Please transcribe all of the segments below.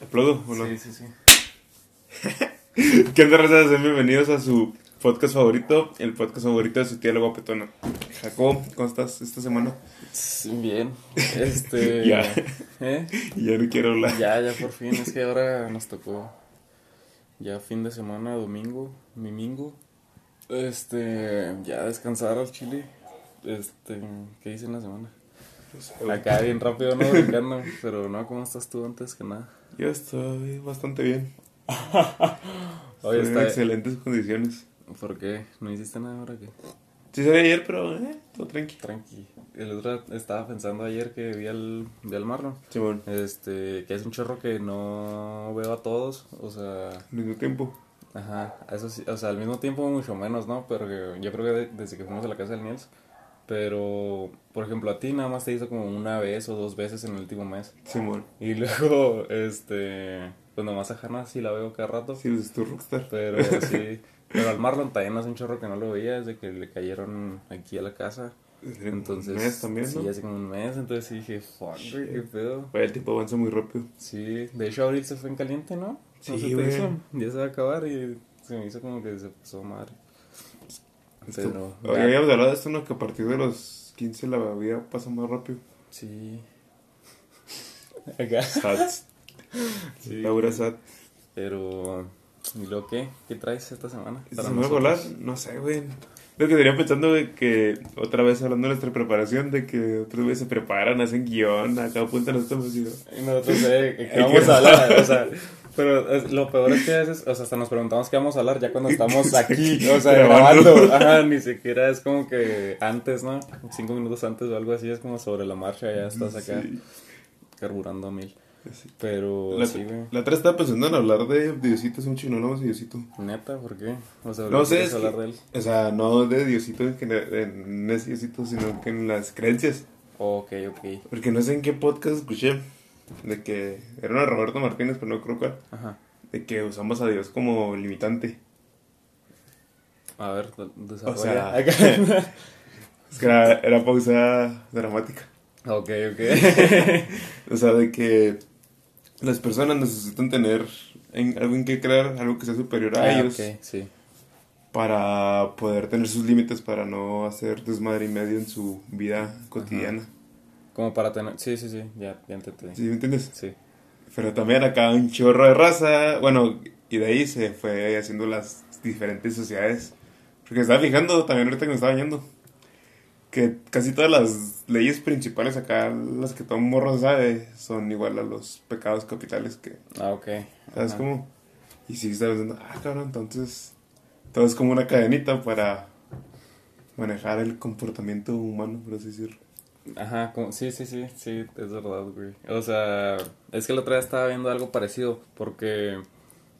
¿Aplaudo o no? Sí, sí, sí. ¿Qué onda, raza? Sean bienvenidos a su podcast favorito, el podcast favorito de su tía la guapetona. Jacob, ¿cómo estás esta semana? Bien. Este. Ya. ¿Eh? Ya no quiero hablar. Ya, ya por fin. Es que ahora nos tocó. Ya fin de semana, domingo, mimingo. Este. Ya descansar al chile. Este. ¿Qué hice en la semana? Acá bien rápido, ¿no? Brincando. Pero no, ¿cómo estás tú antes que nada? Yo estoy bastante bien. Oye, Estoy en está. excelentes condiciones. ¿Por qué? ¿No hiciste nada ahora qué? Sí salí ayer, pero eh, todo tranqui. Tranqui. El otro estaba pensando ayer que vi al, vi al Marlon. Simón, Este, que es un chorro que no veo a todos, o sea, al mismo tiempo. ajá, eso sí, o sea, al mismo tiempo mucho menos, ¿no? Pero que yo creo que de- desde que fuimos a la casa del Niels, pero, por ejemplo, a ti nada más te hizo como una vez o dos veces en el último mes, Simón. y luego, este, pues nomás a Hannah sí la veo cada rato, Sí, pues tu rockstar. pero sí, pero al Marlon también hace un chorro que no lo veía desde que le cayeron aquí a la casa, entonces, Un mes también, ¿no? sí, hace como un mes, entonces sí dije, fuck, güey, qué pedo. El tiempo avanza muy rápido. Sí, de hecho abril se fue en caliente, ¿no? ¿No Sí, güey. hizo? Ya se va a acabar y se me hizo como que se pasó madre. Es Pero, que- Oye, habíamos hablado de esto, ¿no? Que a partir de los 15 la vida pasa más rápido. Sí. Acá. Sats. Sí. Laura Sat. Pero, ¿y luego qué? ¿Qué traes esta semana? ¿Se para me va a nosotros? volar? No sé, güey. Lo que tenía pensando de que, otra vez hablando de nuestra preparación, de que otros güeyes se preparan, hacen guion, acá apuntan los temas y yo, Y nosotros, eh, ¿qué Ay, vamos a hablar? O sea, pero es- lo peor es que a veces, o sea, hasta nos preguntamos qué vamos a hablar ya cuando estamos aquí, o sea, Grabando. Ajá, ni siquiera es como que antes, ¿no? Cinco minutos antes o algo así, es como sobre la marcha, ya estás acá Sí. carburando a mil. Sí. Pero, La, sí, güey. la otra estaba pensando en hablar de Diosito, es un chino, no Diosito. Neta, ¿por qué? O sea, No sé, ¿quieres es hablar que- de él? O sea, no de Diosito en, general, en ese Diosito, sino que en las creencias. Ok, ok. Porque no sé en qué podcast escuché, de que era una Roberto Martínez, pero no creo cuál, Ajá. de que usamos a Dios como limitante. A ver, de- desarrolla. O sea-. Es que era, era pausa dramática. ok, ok. O sea, de que las personas necesitan tener en, algo en que creer, algo que sea superior a Ah, ellos, ok, sí. para poder tener sus límites, para no hacer desmadre y medio en su vida cotidiana. Como para tener... Sí, sí, sí, ya, ya entendí. ¿Sí me entiendes? Sí. Pero también acá un chorro de raza, bueno, y de ahí se fue haciendo las diferentes sociedades. Porque me estaba fijando también ahorita que me estaba bañando, que casi todas las leyes principales acá, las que todo morro sabe, son igual a los pecados capitales que Ah, ok. ¿Sabes Ajá. cómo? Y sí, estaba pensando, ah, cabrón, entonces todo es como una cadenita para manejar el comportamiento humano, por así decirlo. Ajá, como- sí, sí, sí, sí, es verdad, güey. O sea, es que la otra vez estaba viendo algo parecido, porque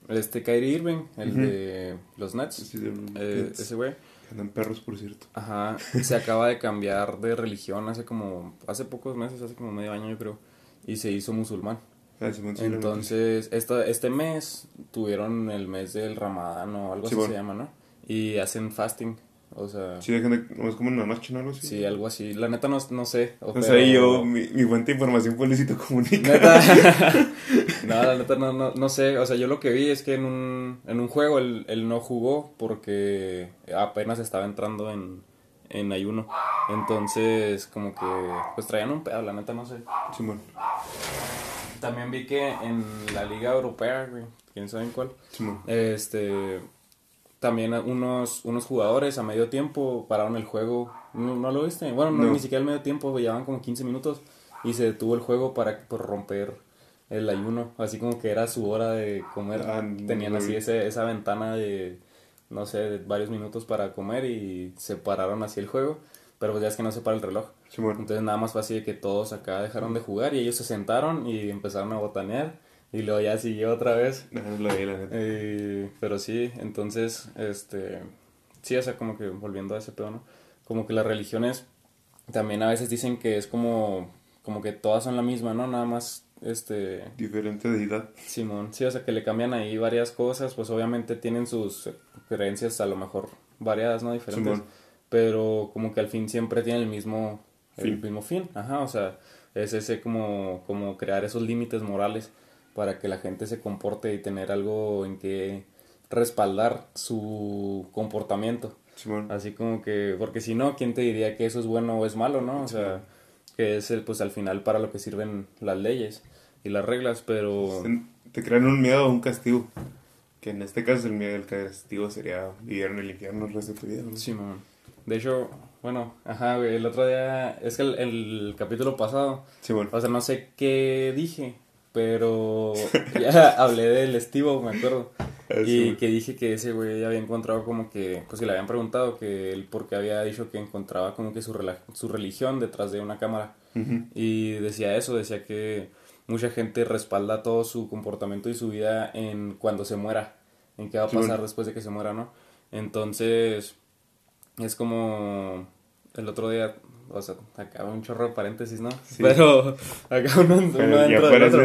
este Kyrie Irving, el de los Nets, Sí, de- eh, ese güey, andan perros, por cierto. Ajá, se acaba de cambiar de religión hace como, hace pocos meses, hace como medio año yo creo, y se hizo musulmán. Ah, sí. Entonces, esta, este mes tuvieron el mes del Ramadán o algo Sí, así bueno. se llama, ¿no? Y hacen fasting, o sea, Sí, dejan de, no es como una noche, ¿no? Algo así. sí, algo así. La neta no, no sé. o O sea, pero- yo, mi, mi fuente de información fue Luisito Comunica. Neta. no, la neta no, no, no sé. O sea, yo lo que vi es que en un, en un juego él, él no jugó porque apenas estaba entrando en, en ayuno. Entonces, como que, pues traían un pedo, la neta no sé. Simón, También vi que en la Liga Europea, güey, quién sabe en cuál, este, también unos, unos jugadores a medio tiempo pararon el juego. ¿No, no lo viste? Bueno, no, No. ni siquiera al medio tiempo, llevaban como 15 minutos y se detuvo el juego para por romper el ayuno. Así como que era su hora de comer. Ah, Tenían así ese, esa ventana de, no sé, de varios minutos para comer y se pararon así el juego. Pero pues ya es que no se para el reloj. Entonces nada más fue así de que todos acá dejaron de jugar y ellos se sentaron y empezaron a botanear. Y luego ya siguió otra vez. Lo vi, la. Eh, pero sí, entonces, este, sí, o sea, como que volviendo a ese pedo, ¿no? Como que las religiones también a veces dicen que es como, como que todas son la misma, ¿no? Nada más, este, Diferente deidad. Simón, sí, o sea, que le cambian ahí varias cosas, pues obviamente tienen sus creencias a lo mejor variadas, ¿no? Diferentes, Simón. pero como que al fin siempre tienen el mismo, el Fin. mismo fin, ajá, o sea, es ese como, como crear esos límites morales, para que la gente se comporte y tener algo en que respaldar su comportamiento. Simón. Así como que, porque si no, ¿quién te diría que eso es bueno o es malo, no? O sea, que es el, pues al final para lo que sirven las leyes y las reglas, pero... Te crean un miedo o un castigo. Que en este caso el miedo del castigo sería vivir en el infierno el resto de tu vida. ¿no? Sí, man. De hecho, bueno, ajá, güey, el otro día, es que el, el capítulo pasado, Simón. o sea, no sé qué dije, pero ya hablé del estivo, me acuerdo. Y que dije que ese güey había encontrado como que, pues que le habían preguntado que él porque había dicho que encontraba como que su, rela- su religión detrás de una cámara. Y decía eso, decía que mucha gente respalda todo su comportamiento y su vida en cuando se muera, en qué va a Sí, pasar bueno. después de que se muera, ¿no? Entonces, es como el otro día, o sea, acá un chorro de paréntesis, ¿no? Sí. Pero acá uno, uno Pero ya dentro del otro.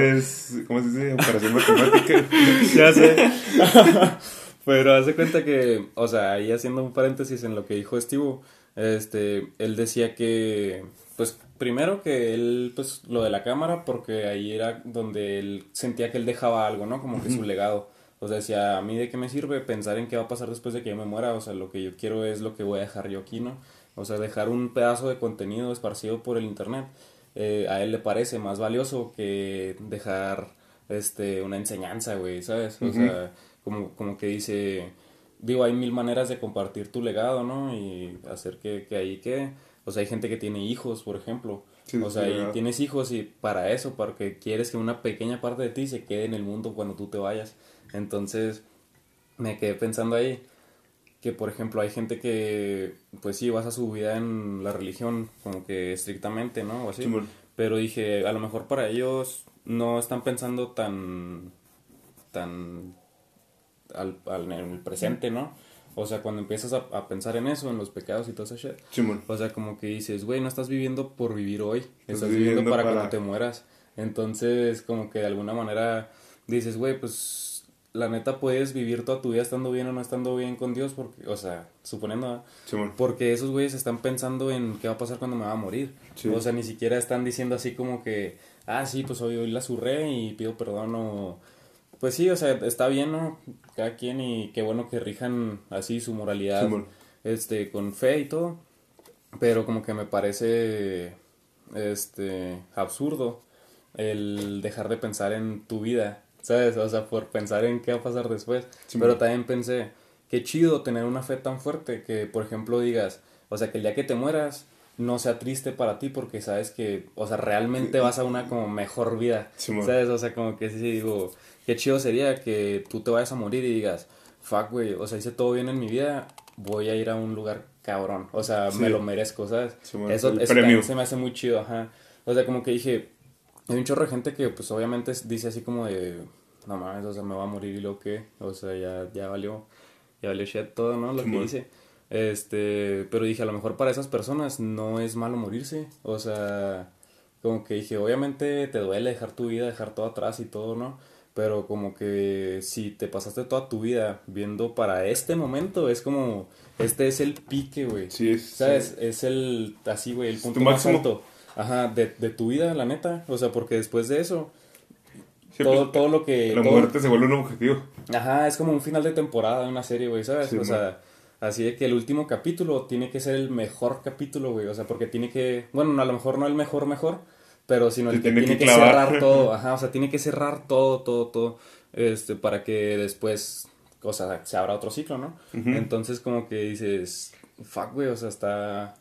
¿cómo se dice? Operación matemática. Ya sé. Pero hace cuenta que, o sea, ahí haciendo un paréntesis en lo que dijo Steve, este, él decía que, pues, primero que él, pues, lo de la cámara, porque ahí era donde él sentía que él dejaba algo, ¿no? Como que su legado. O sea, decía, a mí de qué me sirve pensar en qué va a pasar después de que yo me muera, o sea, lo que yo quiero es lo que voy a dejar yo aquí, ¿no? O sea, dejar un pedazo de contenido esparcido por el internet. eh, a él le parece más valioso que dejar este una enseñanza, güey, ¿sabes? O sea, como, como que dice, digo, hay mil maneras de compartir tu legado, ¿no? Y hacer que, que ahí quede. O sea, hay gente que tiene hijos, por ejemplo. Sí, o sea, sí, y tienes hijos y para eso, porque quieres que una pequeña parte de ti se quede en el mundo cuando tú te vayas. Entonces, me quedé pensando ahí que, por ejemplo, hay gente que, pues sí, basa su vida en la religión, como que estrictamente, ¿no? O así. Pero dije, a lo mejor para ellos no están pensando tan, tan al, al- en el presente, ¿no? O sea, cuando empiezas a, a pensar en eso, en los pecados y todo ese shit, Simón. o sea, como que dices, güey, no estás viviendo por vivir hoy, estás, viviendo viviendo, para, para- cuando te mueras. Entonces, como que de alguna manera dices, güey, pues la neta puedes vivir toda tu vida estando bien o no estando bien con Dios, porque, o sea, suponiendo. Simón. porque esos güeyes están pensando en qué va a pasar cuando me va a morir. Sí. O sea, ni siquiera están diciendo así como que, ah, sí, pues hoy, hoy la zurré y pido perdón o... Pues sí, o sea, está bien, ¿no? Cada quien y qué bueno que rijan así su moralidad este, con fe y todo. Pero como que me parece este absurdo el dejar de pensar en tu vida, ¿sabes? O sea, por pensar en qué va a pasar después. Sí, Pero también pensé, qué chido tener una fe tan fuerte que, por ejemplo, digas, o sea, que el día que te mueras no sea triste para ti porque sabes que, o sea, realmente vas a una como mejor vida, Sí. ¿sabes? O sea, como que sí digo, qué chido sería que tú te vayas a morir y digas, fuck, güey, o sea, hice todo bien en mi vida, voy a ir a un lugar cabrón, o sea, Sí. me lo merezco, ¿sabes? Sí, eso eso se me hace muy chido, ajá. O sea, como que dije, hay un chorro de gente que, pues, obviamente dice así como de, no mames, o sea, me va a morir y lo que, o sea, ya, ya valió, ya valió shit todo, ¿no? Lo que dice. Este, pero dije, a lo mejor para esas personas no es malo morirse, o sea, como que dije, obviamente te duele dejar tu vida, dejar todo atrás y todo, ¿no? Pero como que si te pasaste toda tu vida viendo para este momento, es como, este es el pique, güey. Sí, es. ¿Sabes? Es el, así, güey, el punto más máximo. alto. Ajá, de, de tu vida, la neta. O sea, porque después de eso, todo, pues, todo lo que... La todo- muerte se vuelve un objetivo. Ajá, es como un final de temporada de una serie, güey, ¿sabes? Sí, o man. sea, así de que el último capítulo tiene que ser el mejor capítulo, güey. O sea, porque tiene que... Bueno, a lo mejor no el mejor, mejor, pero sino el que tiene que cerrar todo. Ajá, o sea, tiene que cerrar todo, todo, todo. Este, para que después, o sea, se abra otro ciclo, ¿no? Ujú. Entonces, como que dices, fuck, güey, o sea, está...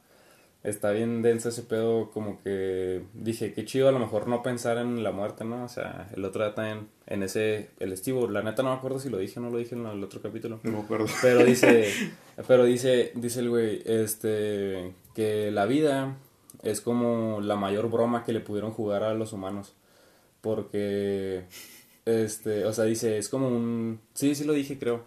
Está bien denso ese pedo, como que dije, qué chido a lo mejor no pensar en la muerte, ¿no? O sea, el otro día también, en ese, el estivo, la neta no me acuerdo si lo dije o no lo dije en el otro capítulo. No me acuerdo. Pero dice, pero dice, dice el güey, este, que la vida es como la mayor broma que le pudieron jugar a los humanos. Porque, este, o sea, dice, es como un, sí, sí lo dije, creo.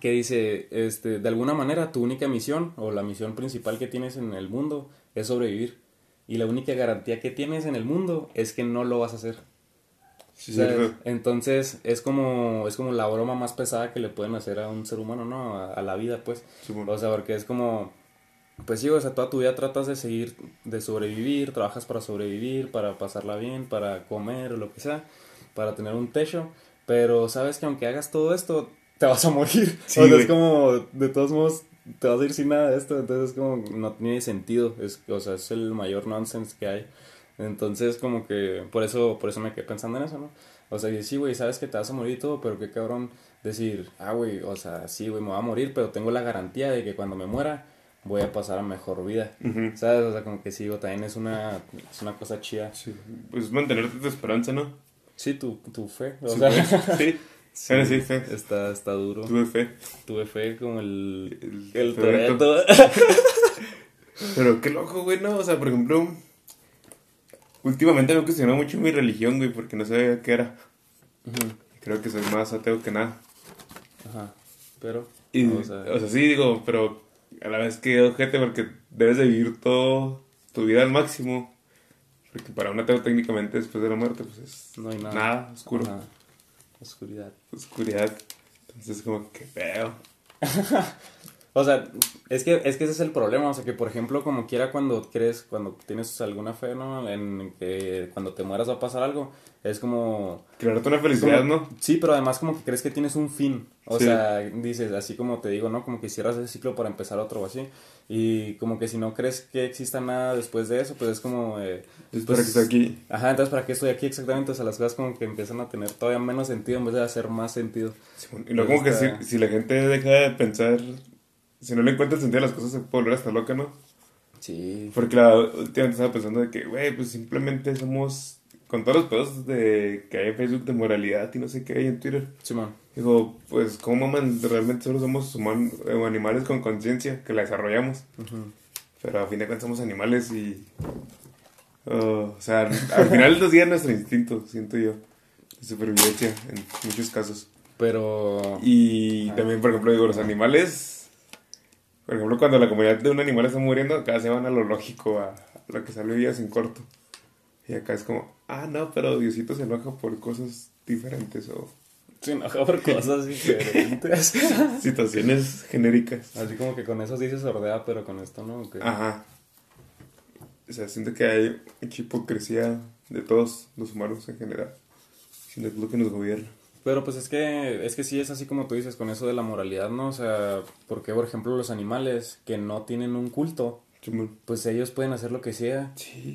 Que dice, este, de alguna manera tu única misión o la misión principal que tienes en el mundo es sobrevivir. Y la única garantía que tienes en el mundo es que no lo vas a hacer. Sí, ¿sabes? cierto. Entonces es como, es como la broma más pesada que le pueden hacer a un ser humano, ¿no? A, a la vida, pues. Simón. O sea, porque es como, pues sí, o sea, toda tu vida tratas de seguir, de sobrevivir, trabajas para sobrevivir, para pasarla bien, para comer o lo que sea. para tener un techo, pero sabes que aunque hagas todo esto, te vas a morir. Sí, o sea, es como, de todos modos, te vas a ir sin nada de esto, entonces es como, no tiene sentido, es, o sea, es el mayor nonsense que hay. Entonces, como que, por eso, por eso me quedé pensando en eso, ¿no? O sea, sí, güey, sabes que te vas a morir y todo, pero qué cabrón decir, ah, güey, o sea, sí, güey, me voy a morir, pero tengo la garantía de que cuando me muera voy a pasar a mejor vida. Ujú. ¿Sabes? O sea, como que sí, o también es una, es una cosa chida. Sí, pues mantenerte tu esperanza, ¿no? Sí, tu, tu fe. O Sí, sea, pues, sí. Ahora sí, fe. está, está duro. Tuve fe. Tuve fe como el, El el. Toretto. Pero qué loco, güey, ¿no? O sea, por ejemplo, últimamente me he cuestionado mucho mi religión, güey, porque no sabía qué era. Creo que soy más ateo que nada. Ajá. Pero, Y, o o, sea, sí, digo, pero a la vez que ojete porque debes de vivir todo tu vida al máximo. Porque para un ateo técnicamente después de la muerte, pues es no hay nada. nada, oscuro, Ajá. Oscuridad. oscuridad. Entonces como que feo. O sea, es que, es que ese es el problema, o sea, que por ejemplo, como quiera cuando crees, cuando tienes alguna fe, ¿no? En que cuando te mueras va a pasar algo, es como... Crearte una felicidad, como- ¿no? Sí, pero además como que crees que tienes un fin, o Sí. sea, dices, así como te digo, ¿no? Como que cierras ese ciclo para empezar otro o así, y como que si no crees que exista nada después de eso, pues es como... eh, Es pues, para que esté aquí. Ajá, entonces para qué estoy aquí exactamente, o sea, las cosas como que empiezan a tener todavía menos sentido en vez de hacer más sentido. Simón. Y luego como que si, Está- si la gente deja de pensar, si no le encuentra el sentido a las cosas, se puede volver hasta loca, ¿no? Sí. Porque la últimamente estaba pensando de que, güey, pues simplemente somos, con todos los pedos de que hay en Facebook de moralidad y no sé qué hay en Twitter. Simón. Digo, pues, ¿cómo maman? Realmente solo somos humanos, o animales con conciencia, que la desarrollamos. Ujú. Pero a fin de cuentas somos animales y... oh, o sea, al final del día nuestro instinto, siento yo, de supervivencia en muchos casos. Pero... Y Ah. también, por ejemplo, digo, los animales. Por ejemplo, cuando la comunidad de un animal está muriendo, acá se van a lo lógico, a lo que salió días en corto. Y acá es como, ah, no, pero Diosito se enoja por cosas diferentes o Se enoja por cosas diferentes. situaciones genéricas. Así como que con eso sí se sordea, pero con esto no. Ajá. O sea, siento que hay mucha hipocresía de todos los humanos en general. Siento que es lo que nos gobierna. Pero pues es que, es que sí es así como tú dices, con eso de la moralidad, ¿no? O sea, porque por ejemplo los animales que no tienen un culto. Pues ellos pueden hacer lo que sea. Sí.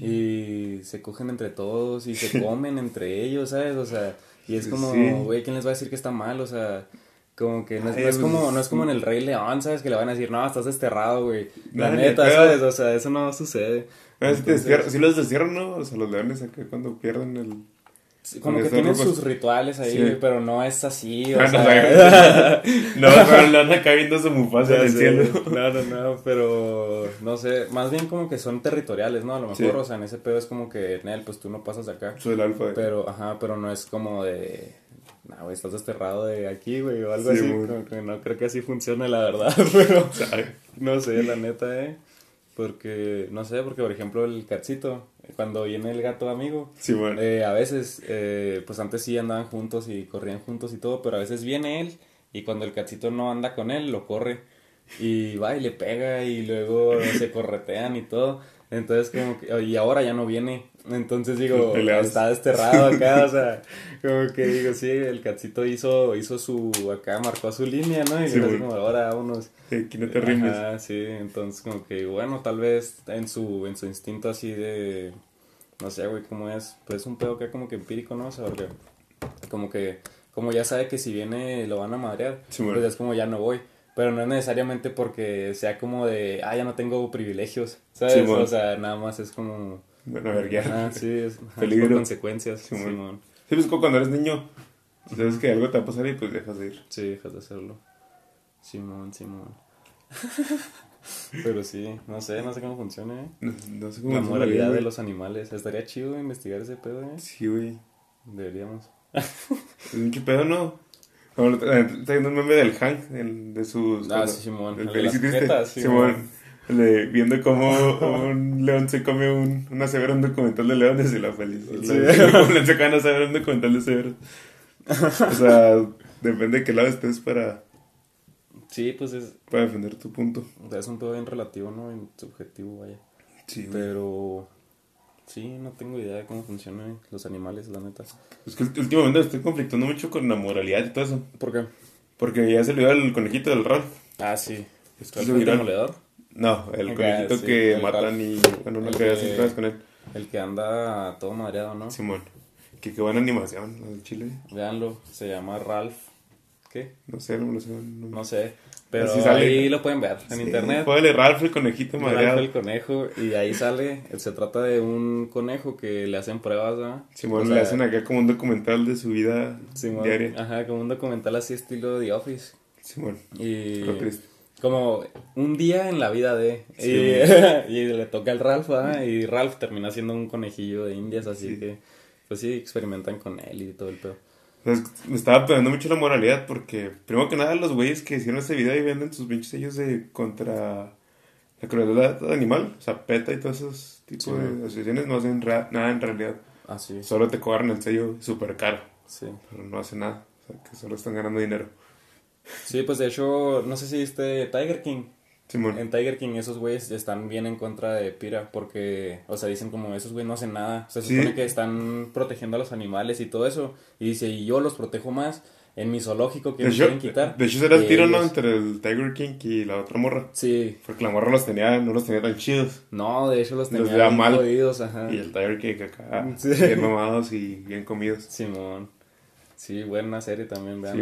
Y se cogen entre todos y se comen entre ellos, ¿sabes? O sea, y es como, sí. güey, ¿quién les va a decir que está mal? O sea, como que no es, Ay, no es pues, como, no es como en el Rey León, ¿sabes? Que le van a decir, no, estás desterrado, güey. La No, neta. ¿sabes? O sea, eso no sucede. Te Entonces- sí los destierran, ¿no? O sea, los leones acá cuando pierden el... Como que tienen sus rituales ahí, Sí. pero no es así, o Ah, no, sea... no, pero le anda acá viendo su mufasa cielo. No, no, no, pero no sé, más bien como que son territoriales, ¿no? A lo mejor, Sí. o sea, en ese pedo es como que, Nel, pues tú no pasas de acá. Soy el alfa de... Pero, ajá, pero no es como de, no, güey, estás desterrado de aquí, güey, o algo Sí, así. Como que no creo que así funcione, la verdad, pero ¿sabe? no sé, la neta, ¿eh? Porque, no sé, porque por ejemplo el cachito, cuando viene el gato amigo, Sí, bueno. eh, a veces, eh, pues antes sí andaban juntos y corrían juntos y todo, pero a veces viene él y cuando el cachito no anda con él, lo corre y va y le pega y luego se corretean y todo. Entonces como que, y ahora ya no viene. Entonces digo, está desterrado acá, o sea, como que digo, sí, el cachito hizo, hizo su, acá marcó su línea, ¿no? Y Sí, como, ahora vámonos. Aquí no te rimes. Ajá, sí, entonces como que bueno, tal vez en su, en su instinto así de, no sé, güey, cómo es, pues es un pedo que como que empírico, ¿no? O sea, porque como que, como ya sabe que si viene lo van a madrear, Sí, pues es como ya no voy. Pero no es necesariamente porque sea como de, ah, ya no tengo privilegios, ¿sabes? Sí, bueno. o sea, nada más es como... Bueno, a ver, ya. Ah, sí, es, Peligro. por consecuencias, Sí. Simón. Sí, pues cuando eres niño. Sabes que algo te va a pasar y pues dejas de ir. Sí, dejas de hacerlo. Simón, Simón. Pero sí, no sé, no sé cómo funciona, ¿eh? No, no sé cómo La moralidad bien, de los animales. Estaría chido investigar ese pedo, ¿eh? Sí, güey. Deberíamos. Es mucho pedo, ¿no? Está viendo un meme del Hank, el, de sus... Ah, sí, Simón. El El las este. jetas, Simón. De viendo cómo un león se come un, una severa un documental de leones y la feliz. Sí. Como le sacan a saber un documental de. O sea, depende de qué lado estés para, Sí, pues es, para defender tu punto. es un pedo bien relativo, ¿no? En subjetivo, vaya. Sí, güey. Pero, Sí, no tengo idea de cómo funcionan los animales, la neta. Es que últimamente estoy conflictando mucho con la moralidad y todo eso. ¿Por qué? Porque ya se le dio el conejito del Ralph. Ah, sí. Es que ¿El se demoledor? No, el conejito sí, que el matan Ralph. y. Bueno, no quería que- hacer cosas con él. El que anda todo madreado, ¿no? Simón. Que qué buena animación, el chile. Véanlo, se llama Ralph. ¿Qué? No sé, no lo sé. No, No sé. Pero Así sale. ahí lo pueden ver en Sí, internet. Póngale Ralph el conejito Ralph madreado. el conejo. Y ahí sale. Se trata de un conejo que le hacen pruebas, ¿no? Simón O le hacen acá como un documental de su vida Simón, diaria. Ajá, como un documental así estilo The Office. Simón. Y Lo triste. Como un día en la vida de Sí. y, y le toca al Ralph ¿verdad? y Ralph termina siendo un conejillo de indias así Sí. que pues sí experimentan con él y todo el pedo Entonces, me estaba pegando mucho la moralidad porque, primero que nada, los güeyes que hicieron este video y venden sus pinches sellos de contra la crueldad animal, o sea, PETA y todos esos tipos Sí. de asociaciones no hacen nada en realidad. así Solo te cobran el sello súper caro, sí pero no hacen nada. O sea, que solo están ganando dinero. Sí pues de hecho no sé si viste Tiger King Simón. en Tiger King esos güeyes están bien en contra de Pira porque o sea dicen como esos güeyes no hacen nada o sea, se Sí. supone que están protegiendo a los animales y todo eso y dice y yo los protejo más en mi zoológico que De me hecho, quieren quitar de hecho, era el tiro, ¿no? ellos". Entre el Tiger King y la otra morra. sí Porque la morra los tenía, no los tenía tan chidos. No, de hecho los Los tenía bien mal. jodidos, ajá. Y el Tiger King acá, Sí. bien mamados y bien comidos. Simón. Sí, buena serie también, vean.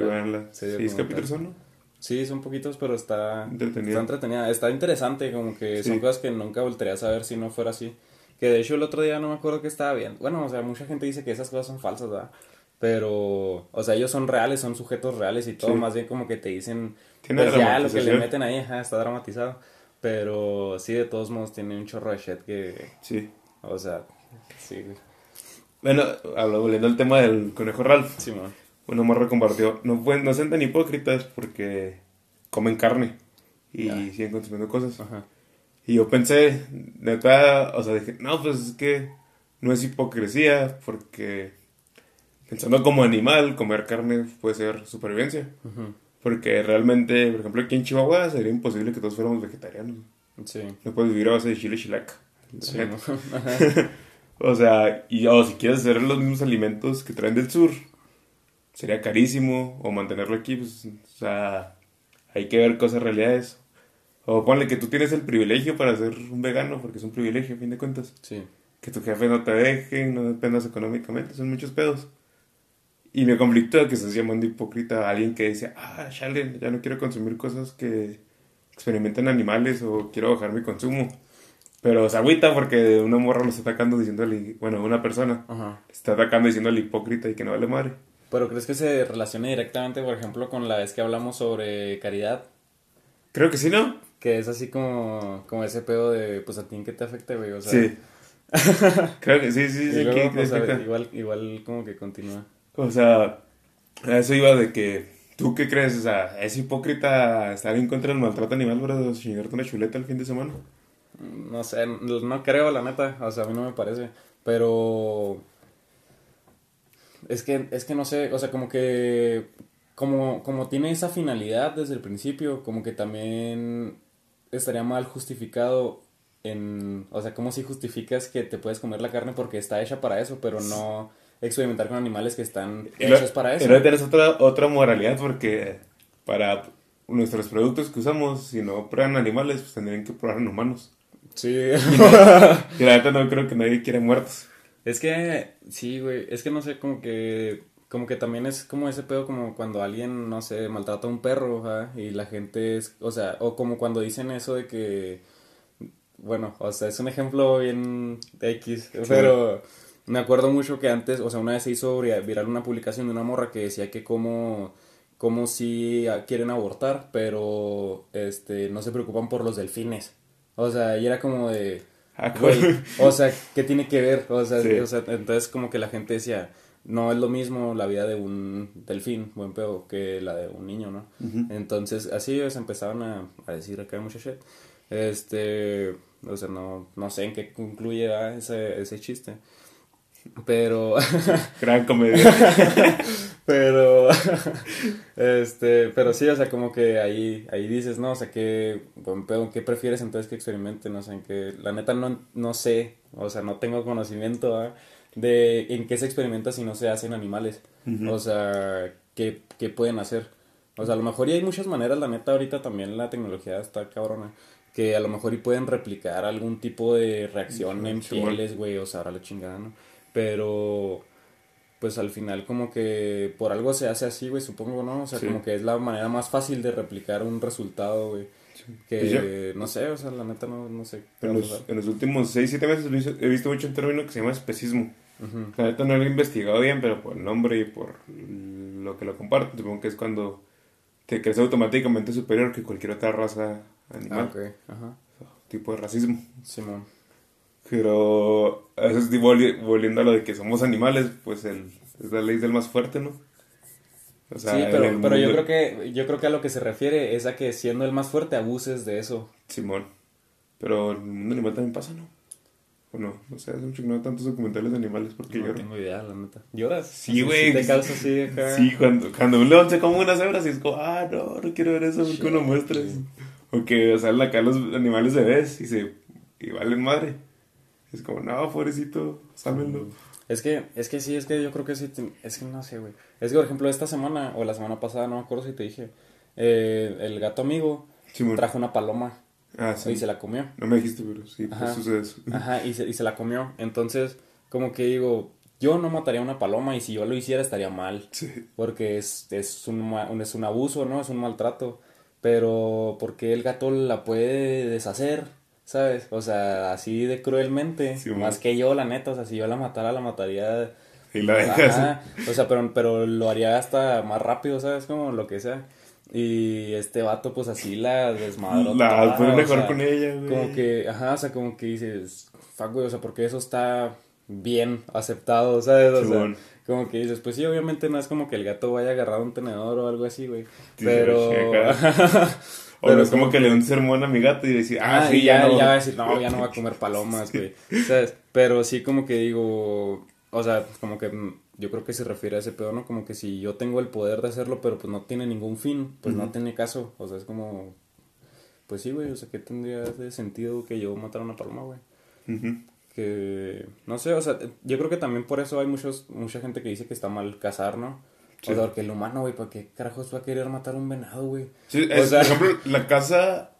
Sí. Serie Seis capítulos son, ¿no? Sí, son poquitos, pero está Entretenida. Está entretenida. Está interesante, como que Sí. son cosas que nunca voltearía a saber si no fuera así. Que de hecho el otro día no me acuerdo que estaba bien. Bueno, o sea, mucha gente dice que esas cosas son falsas, ¿verdad? Pero, o sea, ellos son reales, son sujetos reales y todo. Sí. Más bien como que te dicen, pues ya lo que le meten ahí, ajá, está dramatizado. Pero sí, de todos modos tiene un chorro de shit que, Sí. o sea, sí. Bueno, hablo- volviendo al tema del conejo Ralph. Simón. Una morra compartió. No, pueden, no sean tan hipócritas porque comen carne y siguen consumiendo cosas. Ajá. Y yo pensé, neta, o sea, dije, no, pues es que no es hipocresía porque pensando como animal, comer carne puede ser supervivencia. Porque realmente, por ejemplo, aquí en Chihuahua sería imposible que todos fuéramos vegetarianos. Sí. No puedes vivir a base de chile chilaca. Sí. ¿no? O sea, y o si quieres hacer los mismos alimentos que traen del sur, sería carísimo, o mantenerlo aquí, pues, o sea, hay que ver cosas realidades. O ponle que tú tienes el privilegio para ser un vegano, porque es un privilegio, a fin de cuentas. Sí. Que tu jefe no te deje, no dependas económicamente, son muchos pedos. Y me conflictó que estás llamando hipócrita a alguien que dice, ah, chale, ya no quiero consumir cosas que experimenten animales o quiero bajar mi consumo. Pero se agüita porque una morra lo está atacando diciéndole, bueno, una persona Ajá. está atacando diciéndole hipócrita y que no vale madre. Pero ¿crees que se relacione directamente, por ejemplo, con la vez que hablamos sobre caridad? Creo que sí, ¿no? Que es así como, como ese pedo de, pues a ti en qué te afecta, güey. O sea, sí. Creo que sí, sí, sí. luego, que- sea, que- igual, igual como que continúa. O sea, a eso iba de que, ¿tú qué crees? O sea, ¿es hipócrita estar en contra del maltrato animal para chingarte una chuleta el fin de semana? No sé, no creo, la neta. O sea, a mí no me parece. Pero. Es que, es que no sé, o sea, como que. Como, como tiene esa finalidad desde el principio, como que también estaría mal justificado en. O sea, como si justificas que te puedes comer la carne porque está hecha para eso, pero no experimentar con animales que están hechos para eso. luego tienes otra, otra moralidad porque para nuestros productos que usamos, si no prueban animales, pues tendrían que probar en humanos. Sí. Y la neta no creo que nadie quiera muertos. Es que, sí, güey, es que no sé, como que, como que también es como ese pedo como cuando alguien, no sé, maltrata a un perro, ajá, y la gente es, o sea, o como cuando dicen eso de que, bueno, o sea, es un ejemplo bien X, pero me acuerdo mucho que antes, o sea, una vez se hizo vira- viral una publicación de una morra que decía que como, como si quieren abortar, pero, este, no se preocupan por los delfines, o sea, y era como de... Ah, Güey, o sea, ¿qué tiene que ver? O sea, Sí. o sea, entonces como que la gente decía, no es lo mismo la vida de un delfín, buen pedo, que la de un niño, ¿no? Entonces, así ellos empezaban a, a decir acá mucha shit. Este, o sea, no, no sé en qué concluye ¿verdad? ese, ese chiste. Pero, Gran comedia. pero, este, pero sí, o sea, como que ahí, ahí dices, no, o sea, que, buen pedo, ¿qué prefieres entonces que experimenten? No sé, en qué, la neta no, no sé, o sea, no tengo conocimiento ¿ah? de en qué se experimenta si no se hacen animales. O sea, ¿qué, ¿qué pueden hacer? O sea, a lo mejor y hay muchas maneras, la neta, ahorita también la tecnología está cabrona. Que a lo mejor y pueden replicar algún tipo de reacción en bueno. pieles, güey, o sea, ahora la chingada, ¿no? Pero, pues al final como que por algo se hace así, güey, supongo, ¿no? O sea, Sí. como que es la manera más fácil de replicar un resultado, güey. Que, Pues no sé, o sea, la neta no, no sé. En los, en los últimos 6-7 meses he visto, mucho un término que se llama especismo. La neta no lo he investigado bien, pero por el nombre y por lo que lo comparto, supongo que es cuando te crees automáticamente superior que cualquier otra raza Ah, animal. ok, ajá. Tipo de racismo. Simón. Pero a veces volviendo a lo de que somos animales, pues el, es la ley del más fuerte, ¿no? O sea, sí, pero, pero yo creo que yo creo que a lo que se refiere es a que siendo el más fuerte abuses de eso. Simón. Pero el mundo animal también pasa, ¿no? O no, hace mucho que no veo tantos documentales de animales porque no lloro. tengo idea, la neta. ¿Lloras? Sí, güey. te causa así acá. Sí, cuando, cuando un león se come unas cebras y es como, ah, no, no quiero ver eso, porque uno muestra. O que salen acá los animales bebés y se y valen madre. Es como, no, pobrecito, sámenlo. Es que, es que sí, es que yo creo que sí, te- es que no sé, güey. Es que, por ejemplo, esta semana o la semana pasada, no me acuerdo si te dije, eh, el gato amigo trajo una paloma Ah, sí. y se la comió. No me dijiste, pero sí, pues Ajá. sucede eso. Ajá, y se, y se la comió. Entonces, como que digo, yo no mataría una paloma y si yo lo hiciera estaría mal. Sí. Porque es, es, un- es un abuso, ¿no? Es un maltrato. Pero porque el gato la puede deshacer, ¿sabes? O sea, así de cruelmente. Sí, más que yo, la neta. O sea, si yo la matara, la mataría. Y la dejas. Ajá. O sea, pero, pero lo haría hasta más rápido, ¿sabes? Como lo que sea. Y este vato, pues así la desmadró. La mejor sea, con ella, güey. Como que, ajá, o sea, como que dices, fuck, güey, o sea, porque eso está bien aceptado, ¿sabes? O sea, como que dices, pues sí, obviamente no es como que el gato vaya a agarrar un tenedor o algo así, güey. Sí, Pero. O pero es como como que le un sermón a mi gato y decir, ah, Ah, sí, ya, no. ya va a decir, no, ya no va a comer palomas, güey. ¿Sabes? Pero sí como que digo, o sea, como que yo creo que se refiere a ese pedo, ¿no? Como que si yo tengo el poder de hacerlo, pero pues no tiene ningún fin, pues no tiene caso. O sea, es como, pues sí, güey, o sea, ¿qué tendría de sentido que yo matara una paloma, güey? Que, no sé, o sea, yo creo que también por eso hay muchos, mucha gente que dice que está mal cazar, ¿no? Sí. O sea, porque el humano, güey, ¿para qué carajos va a querer matar un venado, güey? Sí, O es, sea- por ejemplo, la casa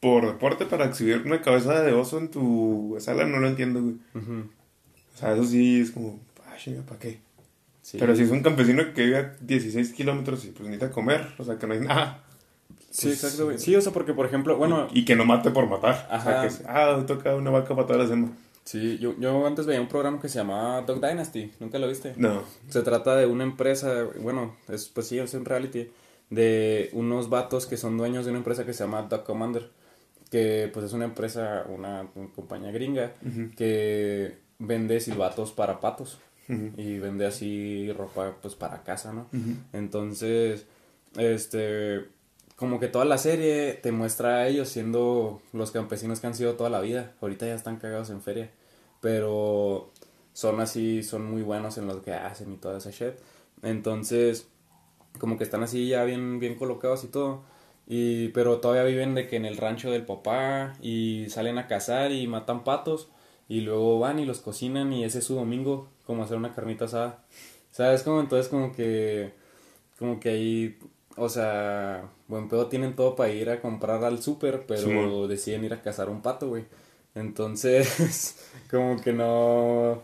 por deporte para exhibir una cabeza de oso en tu sala no lo entiendo, güey. O sea, eso sí es como, ah, ¿para qué? sí. Pero si es un campesino que vive a 16 kilómetros y pues necesita comer, o sea, que no hay nada. Sí, Pues, exacto, güey. Sí, o sea, porque, por ejemplo, bueno, Y que no mate por matar. O sea, Ajá. que ah, toca una vaca para toda la semana. Sí, yo, yo antes veía un programa que se llamaba Dog Dynasty, ¿nunca lo viste? No. Se trata de una empresa, bueno, es, pues sí, es un reality, de unos vatos que son dueños de una empresa que se llama Dog Commander, que pues es una empresa, una, una compañía gringa, que vende silbatos para patos y vende así ropa pues para casa, ¿no? Entonces, este, como que toda la serie te muestra a ellos siendo los campesinos que han sido toda la vida. Ahorita ya están cagados en feria, pero son así, son muy buenos en lo que hacen y toda esa shit. Entonces, como que están así ya bien, bien colocados y todo. Y, pero todavía viven de que en el rancho del papá y salen a cazar y matan patos y luego van y los cocinan y ese es su domingo, como hacer una carnita asada. ¿Sabes? Como entonces como que, como que ahí, o sea, buen pedo tienen todo para ir a comprar al súper, pero deciden ir a cazar un pato, güey. Entonces, como que no,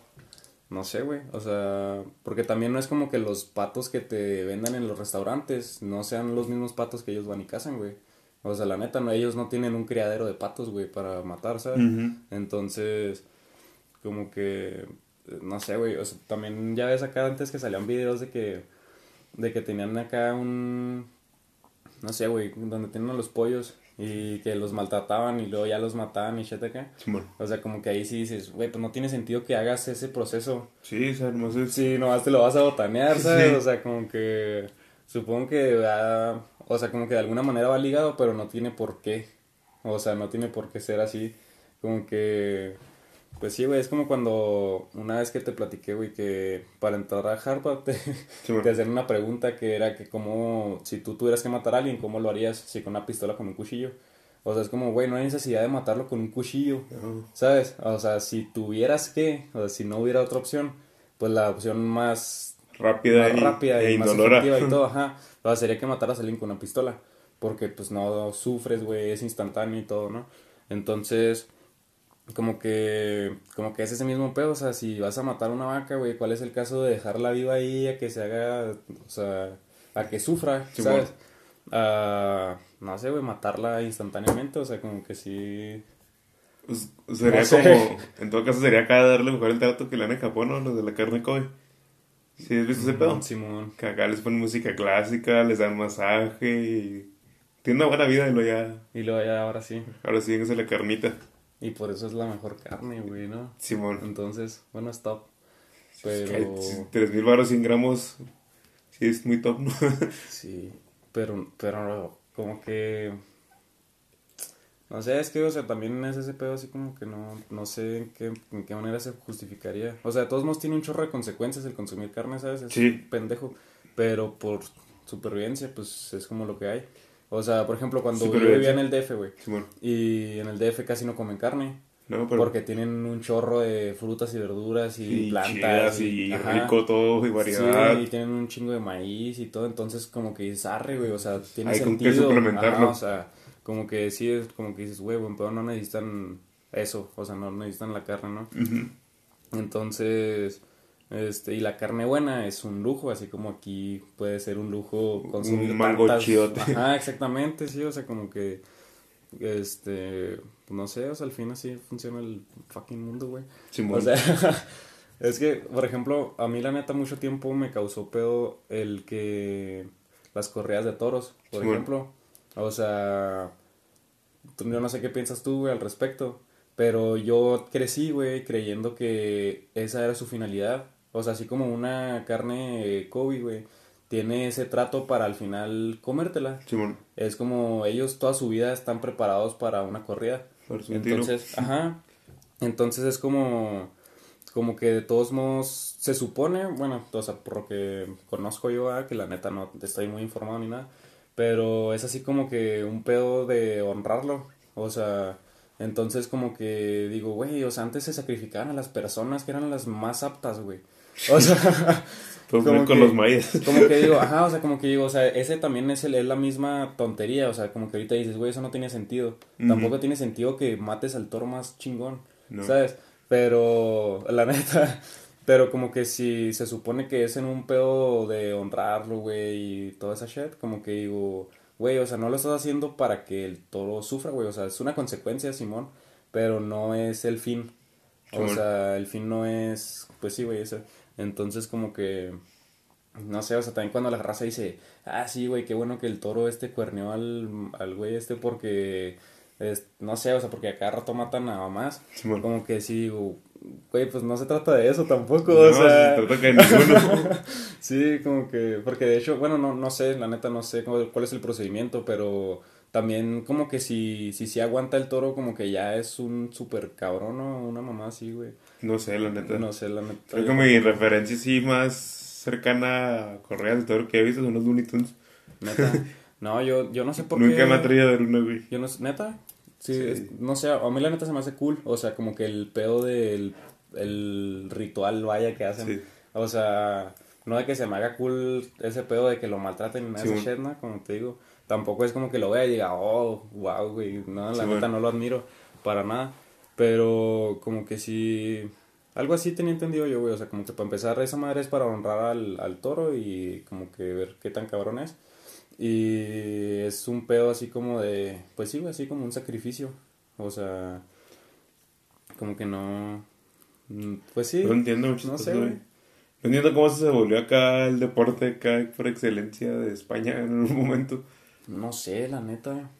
no sé, güey. O sea, porque también no es como que los patos que te vendan en los restaurantes no sean los mismos patos que ellos van y cazan, güey. O sea, la neta, no, ellos no tienen un criadero de patos, güey, para matar, ¿sabes? Entonces, como que, no sé, güey. O sea, también ya ves acá antes que salían videos de que, de que tenían acá un, no sé, güey, donde tienen los pollos y que los maltrataban y luego ya los mataban y shit acá. O sea, como que ahí sí dices, güey, pues no tiene sentido que hagas ese proceso. Sí, o sea, nomás es... Sí, nomás te lo vas a botanear, ¿sabes? Sí. O sea, como que supongo que va, o sea, como que de alguna manera va ligado, pero no tiene por qué. O sea, no tiene por qué ser así. Como que, pues sí, güey, es como cuando una vez que te platiqué, güey, que para entrar a Harvard te, Simón. te hacían una pregunta que era que como, si tú tuvieras que matar a alguien, ¿cómo lo harías? Si con una pistola, con un cuchillo. O sea, es como, güey, no hay necesidad de matarlo con un cuchillo, No. ¿sabes? O sea, si tuvieras que, o sea, si no hubiera otra opción, pues la opción más Rápida, más y, rápida e y más indolora. efectiva y todo, ajá. O sea, sería que mataras a alguien con una pistola. Porque pues no sufres, güey, es instantáneo y todo, ¿no? Entonces, como que, como que es ese mismo pedo, o sea, si vas a matar a una vaca, güey, ¿cuál es el caso de dejarla viva ahí a que se haga, o sea, a que sufra, Sí, ¿sabes? Ah, no sé, güey, matarla instantáneamente, o sea, como que sí... Pues, sería No sé. como, en todo caso sería acá darle mejor el trato que le dan en Japón, ¿no? Los de la carne Kobe. ¿Sí has visto ese pedo? Simón. Que acá les ponen música clásica, les dan masaje y... Tienen una buena vida y lo ya... Y luego ya ahora sí. Ahora sí, véngase la carnita. Y por eso es la mejor carne, güey, ¿no? Simón. Entonces, bueno. Es Pero... que 3000 baros 100 gramos... Sí, es muy top, ¿no? Sí, pero, pero como que... No sé, es que, o sea, también es ese pedo así como que no, no sé en qué, en qué manera se justificaría. O sea, de todos modos tiene un chorro de consecuencias el consumir carne, ¿sabes? Es Sí. pendejo. Pero por supervivencia, pues es como lo que hay. O sea, por ejemplo, cuando yo vivía en el DF, güey, Simón. y en el DF casi no comen carne. No, pero... Porque tienen un chorro de frutas y verduras y, y plantas. chidas y ajá. rico todo y variedad. Sí, y tienen un chingo de maíz y todo, entonces como que dices, arre, güey, o sea, tiene Hay con qué sentido. suplementarlo. Ajá, o sea, como que sí, es como que dices, güey, buen pedo, no necesitan eso, o sea, no necesitan la carne, ¿no? Entonces, este, y la carne buena es un lujo, así como aquí puede ser un lujo consumir Un mango tantas-. Ajá, exactamente, sí, o sea, como que, este, no sé, o sea, al fin así funciona el fucking mundo, güey. Simón. O sea, es que, por ejemplo, a mí la neta mucho tiempo me causó pedo el que las correas de toros, por ejemplo. O sea, yo no sé qué piensas tú, güey, al respecto. Pero yo crecí, güey, creyendo que esa era su finalidad. O sea, así como una carne Kobe, güey, tiene ese trato para al final comértela. Simón. Es como ellos toda su vida están preparados para una corrida. Para su tiro. Entonces, ajá. Entonces es como como que de todos modos se supone, bueno, o sea, por lo que conozco yo, que la neta no estoy muy informado ni nada, pero es así como que un pedo de honrarlo, o sea, entonces como que digo, güey, o sea, antes se sacrificaban a las personas que eran las más aptas, güey. O sea, Todo como con que- los mayas. como que digo, ajá, o sea, como que digo, o sea, ese también es, el, es la misma tontería, o sea, como que ahorita dices, güey, eso no tiene sentido. Tampoco tiene sentido que mates al toro más chingón, No. ¿sabes? Pero, la neta, pero como que si se supone que es en un pedo de honrarlo, güey, y toda esa shit, como que digo, güey, o sea, no lo estás haciendo para que el toro sufra, güey, o sea, es una consecuencia, Simón, pero no es el fin. O Simón. sea, el fin no es, pues sí, güey, ese. Entonces como que, no sé, o sea, también cuando la raza dice, ah, sí, güey, qué bueno que el toro este cuerneó al, al güey este porque, es- no sé, o sea, porque a cada rato matan a mamás. Simón. Como que sí, digo, güey, pues no se trata de eso tampoco, No, o sea. se trata que ninguno. Sí, como que, porque de hecho, bueno, no, no sé, la neta no sé cómo- cuál es el procedimiento, pero también como que si, si, si aguanta el toro, como que ya es un super cabrón, ¿no? Una mamá así, güey. No sé, la neta. No sé, la neta. Creo que mi referencia sí más cercana a Correas de Toro que he visto son los Looney Tunes. Neta. No, yo, yo no sé por Nunca qué. me ha atrevido a ver una, güey. Yo no sé, neta. Sí, Sí. es- no sé, a mí la neta se me hace cool. O sea, como que el pedo del el ritual vaya que hacen. Sí. O sea, no de que se me haga cool ese pedo de que lo maltraten de Sí, ese shit, ¿no? Como te digo. Tampoco es como que lo vea y diga, oh, wow, güey. No, la neta bueno. no lo admiro para nada. Pero como que sí. Algo así tenía entendido yo, güey. O sea, como que para empezar, esa madre es para honrar al, al toro y como que ver qué tan cabrón es. Y es un pedo así como de. Pues sí, güey, así como un sacrificio. O sea. Como que no. Pues sí. No entiendo mucho. No sé, güey. No entiendo cómo se volvió acá el deporte acá por excelencia de España en un momento. No sé, la neta.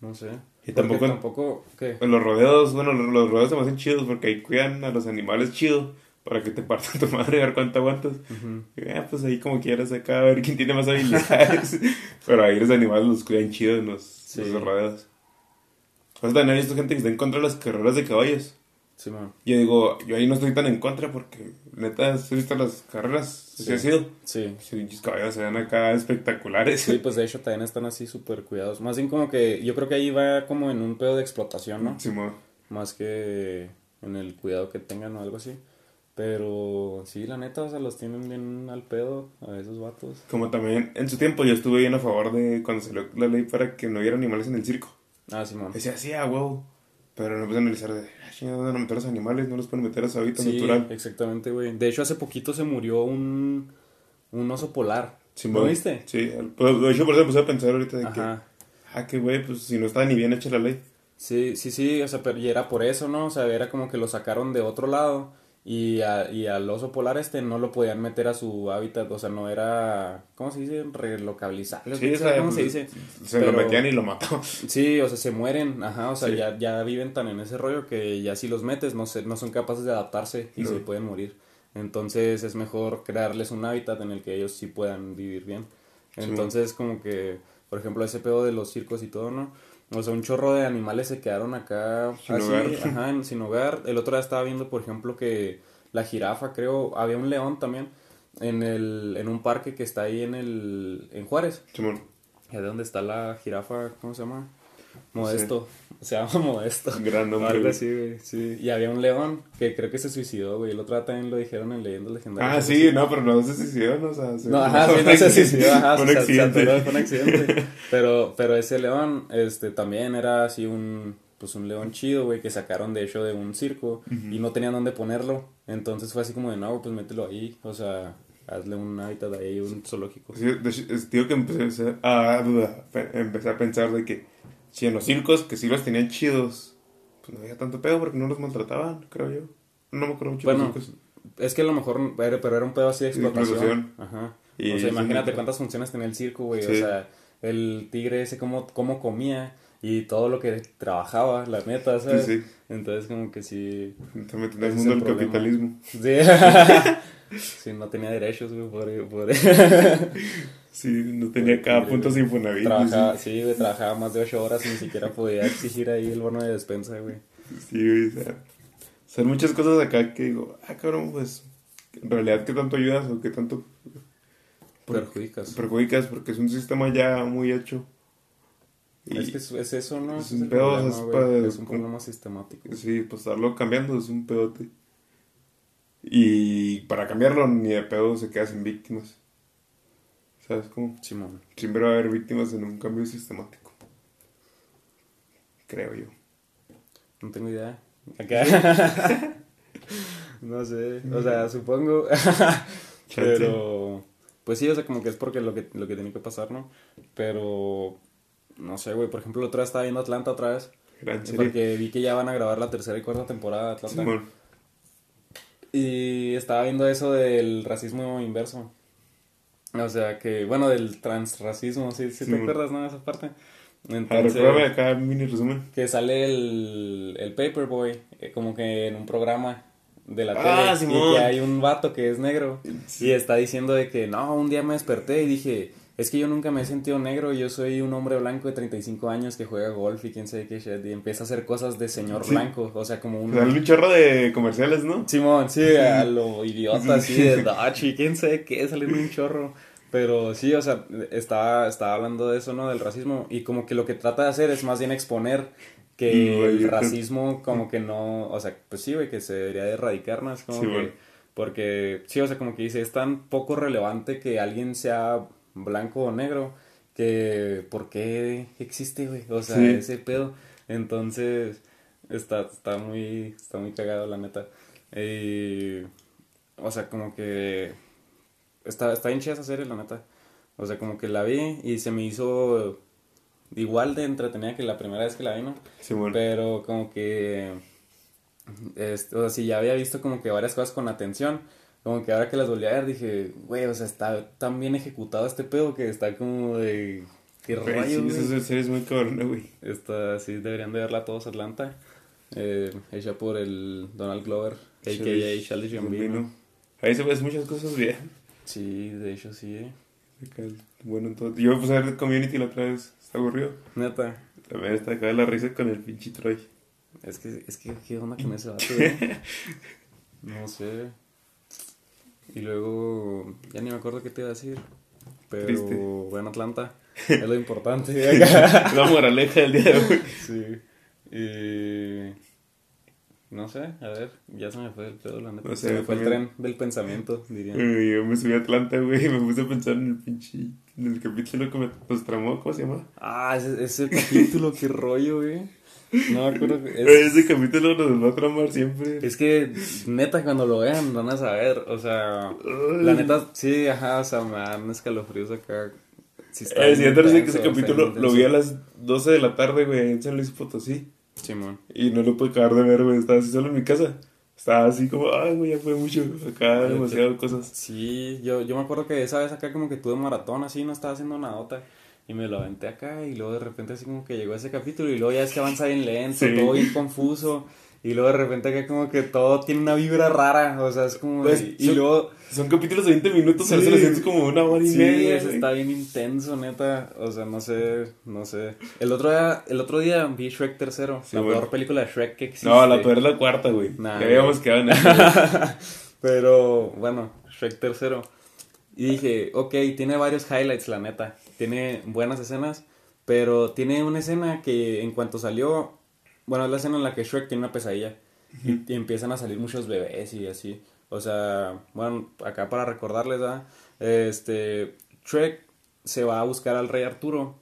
No sé. Y tampoco- tampoco. ¿Qué? En los rodeos, bueno, los, los rodeos se me hacen chidos porque ahí cuidan a los animales chido para que te partan tu madre a ver cuánto aguantas. Y, ah, pues ahí como quieras acá a ver quién tiene más habilidades. Pero ahí los animales los cuidan chido en los, Sí. los rodeos. Pues también he visto gente que está en contra de las carreras de caballos. Sí, man. Yo digo, yo ahí no estoy tan en contra porque, neta, ¿has visto las carreras? ¿Sí, Sí. ha sido? Sí. Sí, pinches caballos se ven acá espectaculares. Sí, pues de hecho también están así súper cuidados. Más bien como que yo creo que ahí va como en un pedo de explotación, ¿no? Simón. Más que en el cuidado que tengan o algo así. Pero sí, la neta, o sea, los tienen bien al pedo a esos vatos. Como también, en su tiempo yo estuve bien a favor de cuando salió la ley para que no hubiera animales en el circo. Ah, Simón. Decía, sí, a huevo. Pero no puse a analizar de, a meter a los animales, no los pueden meter a su hábitat Sí, natural. exactamente, güey. De hecho, hace poquito se murió un, un oso polar. Simón. ¿Lo viste? Sí, pues, de hecho por eso me puse a pensar ahorita de que, ah, qué güey, pues si no está ni bien hecha la ley. Sí, sí, sí, o sea, pero y era por eso, ¿no? O sea, era como que lo sacaron de otro lado y, a- y al oso polar este no lo podían meter a su hábitat, o sea, no era, ¿cómo se dice? Relocalizable. Sí, o sea, ¿Cómo se dice? Se lo metían y lo mató. Sí, o sea, se mueren, ajá, o sea, Sí. ya, ya viven tan en ese rollo que ya si los metes no, se, no son capaces de adaptarse y No. se pueden morir. Entonces es mejor crearles un hábitat en el que ellos sí puedan vivir bien. Sí. Entonces como que, por ejemplo, ese pedo de los circos y todo, ¿no? O sea, un chorro de animales se quedaron acá Sin así, hogar. ajá, sin hogar. El otro día estaba viendo, por ejemplo, que la jirafa, creo, había un león también en el en un parque que está ahí en el en Juárez. Simón. ¿De dónde está la jirafa? ¿Cómo se llama? Modesto. Se llama Modesto. Gran nombre, Algo así, güey. Sí. Y había un león que creo que se suicidó, güey. El otro día también lo dijeron en Leyendas Legendarias. Ah, sí, no, pero no se suicidó, ¿no? O sea, se- No, ajá, sí, no se suicidó, ajá, fue un se- se accidente. atoró, fue un accidente. Pero, pero ese león, este, también era así un, pues un león chido, güey, que sacaron de hecho de un circo y no tenían dónde ponerlo. Entonces fue así como de, no, pues mételo ahí, o sea, hazle un hábitat ahí, un zoológico. Sí, de hecho, es- digo que empecé a, a dudar, pe- empecé a pensar de que si en los circos, que sí los tenían chidos, pues no había tanto pedo porque no los maltrataban, creo yo. No me acuerdo mucho de Bueno, los circos. Es que a lo mejor, pero era un pedo así de De explotación. explotación. Ajá. Y o sea, imagínate cuántas funciones tenía el circo, güey. O sea, el tigre ese cómo, cómo comía y todo lo que trabajaba, la neta, ¿sabes? Sí, sí. Entonces como que sí... Está metiendo el mundo el del capitalismo. Sí. sí, no tenía derechos, güey, por... por... Sí, no tenía cada punto sin Infonavit. trabajaba, sí, güey, trabajaba más de ocho horas y ni siquiera podía exigir ahí el bono de despensa, güey. Sí, güey, o sea, son muchas cosas acá que digo, ah, cabrón, pues, en realidad, ¿qué tanto ayudas o qué tanto Perjudicas. perjudicas? Porque es un sistema ya muy hecho. Y, Es que es, es eso, ¿no? es un pedo, problema, es güey. para- Es un problema sistemático. sí, pues estarlo cambiando es un pedote. Y para cambiarlo, ni de pedo se queda sin víctimas. ¿Sabes cómo? Simón. Siempre va a haber víctimas en un cambio sistemático. Creo yo. No tengo idea. Acá. no sé. O sea, supongo. Pero. Pues sí, o sea, como que es porque lo que, lo que tiene que pasar, ¿no? Pero. No sé, güey. Por ejemplo, otra vez estaba viendo Atlanta otra vez. Gran serie. Porque vi que ya van a grabar la tercera y cuarta temporada de Atlanta. Simón. Y estaba viendo eso del racismo inverso. O sea, que, bueno, del transracismo, ¿sí, sí Sí, te acuerdas, no? Esa parte. A ver, Entonces, recuérdame acá mini resumen. que sale el, el Paperboy, eh, como que en un programa de la Ah, tele, Simón. y que hay un vato que es negro, y está diciendo de que, no, un día me desperté y dije, es que yo nunca me he sentido negro, yo soy un hombre blanco de 35 años que juega golf y quién sabe qué shit, y empieza a hacer cosas de señor Sí. blanco, o sea, como un... Sale un chorro de comerciales, ¿no? Simón, sí, a lo idiota así de Dodge y quién sabe qué, saliendo un chorro. Pero sí, o sea, estaba, estaba hablando de eso, ¿no? Del racismo. Y como que lo que trata de hacer es más bien exponer que güey, el racismo como que no, o sea, pues sí, güey, que se debería de erradicar. Es como Sí, que, güey. porque, sí, o sea, como que dice, es tan poco relevante que alguien sea blanco o negro que, ¿por qué existe, güey? O sea, Sí. ese pedo. Entonces, está, está muy, está muy cagado, la neta. Y, o sea, como que está, está bien chida esa serie, la neta. O sea, como que la vi y se me hizo igual de entretenida que la primera vez que la vi, ¿no? Simón. Pero como que, este, o sea, si ya había visto como que varias cosas con atención, como que ahora que las volví a ver dije, güey, o sea, está tan bien ejecutado este pedo que está como de... ¿Qué rayo, sí, esa serie es muy cabrona, güey. Esta sí deberían de verla todos Atlanta. Eh, hecha por el Donald Glover, a.k.a. Charlie Gambino. Ahí se ves muchas cosas bien. Sí, de hecho sí, eh. Bueno, entonces, yo me puse a ver Community la otra vez. Está aburrido. Neta. También está acá la risa con el pinche Troy. Es que, es que, ¿qué onda con ese vato, güey? No sé. Y luego, ya ni me acuerdo qué te iba a decir. Pero, Triste. bueno, Atlanta es lo importante. La moraleja del día de hoy. sí. Y. No sé, a ver, ya se me fue el pedo, la neta. No sé, se me fue el tren del pensamiento, diría. Yo me subí a Atlanta, güey, y me puse a pensar en el pinche. En el capítulo que me nos tramó, ¿cómo se llama? Ah, ese, ese capítulo, qué rollo, güey. No me acuerdo. que- Es, Ese capítulo nos va a tramar siempre. es que, neta, cuando lo vean, van a saber. O sea, la neta, sí, ajá, o sea, me dan escalofríos acá. Sí está Eh, sí, bien entonces que intenso, ese está capítulo lo vi a las 12 de la tarde, güey, en San Luis Potosí. Simón. Y no lo pude acabar de ver, güey. Estaba así solo en mi casa. Estaba así como, ay, güey, ya fue mucho. Acá demasiadas cosas. Sí, yo, yo me acuerdo que esa vez acá como que tuve maratón así, no estaba haciendo nada. Y me lo aventé acá y luego de repente así como que llegó ese capítulo y luego ya es que avanza bien lento, Sí. todo bien confuso. Y luego de repente acá como que todo tiene una vibra rara, o sea, es como... Pues, y, y son- luego... Son capítulos de 20 minutos, Sí. pero se lo sientes como una hora y Sí, media. eso está bien intenso, neta. O sea, no sé, no sé. El otro día, el otro día vi Shrek tercero, Sí, la bueno. peor película de Shrek que existe. No, la peor es la cuarta, güey. Nah, ya habíamos quedado en eso. Pero bueno, Shrek tercero. Y dije, ok, tiene varios highlights, la neta. Tiene buenas escenas, pero tiene una escena que en cuanto salió, bueno, es la escena en la que Shrek tiene una pesadilla y, y empiezan a salir muchos bebés y así. O sea, bueno, acá para recordarles, ¿verdad? Este, Shrek se va a buscar al rey Arturo.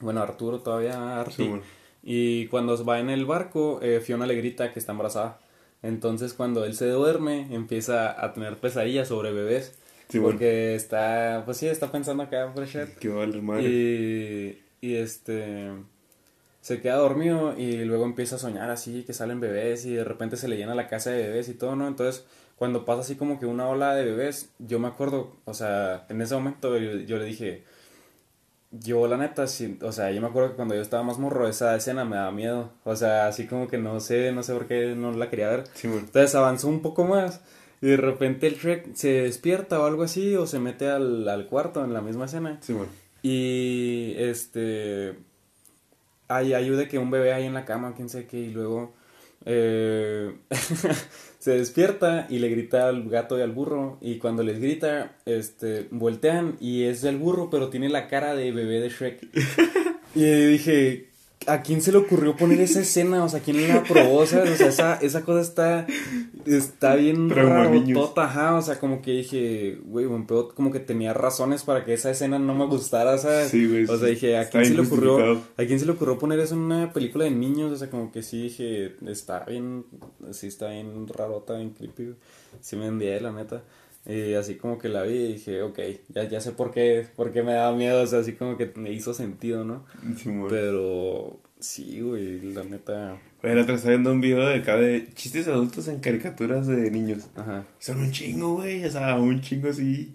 Bueno, Arturo todavía, Arti. Sí, bueno. Y cuando va en el barco, eh, Fiona le grita que está embarazada. Entonces cuando él se duerme, empieza a tener pesadillas sobre bebés. Sí, bueno. porque está, pues sí, está pensando acá, por shit. Que va a valer madre. Y, y este se queda dormido y luego empieza a soñar así, que salen bebés y de repente se le llena la casa de bebés y todo, ¿no? Entonces, cuando pasa así como que una ola de bebés, yo me acuerdo, o sea, en ese momento yo, yo le dije, yo la neta, sí, o sea, yo me acuerdo que cuando yo estaba más morro, esa escena me daba miedo, o sea, así como que no sé, no sé por qué no la quería ver. Sí, bueno. Entonces avanzó un poco más y de repente el Shrek se despierta o algo así o se mete al, al cuarto en la misma escena. Sí, bueno. Y este. Hay ayuda que un bebé ahí en la cama, quién sabe qué, y luego. eh, se despierta y le grita al gato y al burro. Y cuando les grita, este, voltean y es el burro, pero tiene la cara de bebé de Shrek. Y dije, ¿a quién se le ocurrió poner esa escena? O sea, ¿quién la aprobó? ¿sabes? O sea, esa, esa cosa está, está bien rarotota, ajá. O sea, como que dije, güey, buen pedo, como que tenía razones para que esa escena no me gustara, ¿sabes? Sí, güey, O sea, dije, ¿a quién se le ocurrió? ¿A quién se le ocurrió poner eso en una película de niños? O sea, como que sí dije, está bien, sí está bien rarota, bien creepy. Sí me envié, la neta. Y así como que la vi y dije, ok, ya, ya sé por qué, por qué me daba miedo, o sea, así como que me hizo sentido, ¿no? Sí. Pero sí, güey, la neta, Oye, la otra estaba viendo un video de acá de chistes adultos en caricaturas de niños. ajá. Son un chingo, güey. O sea, un chingo así.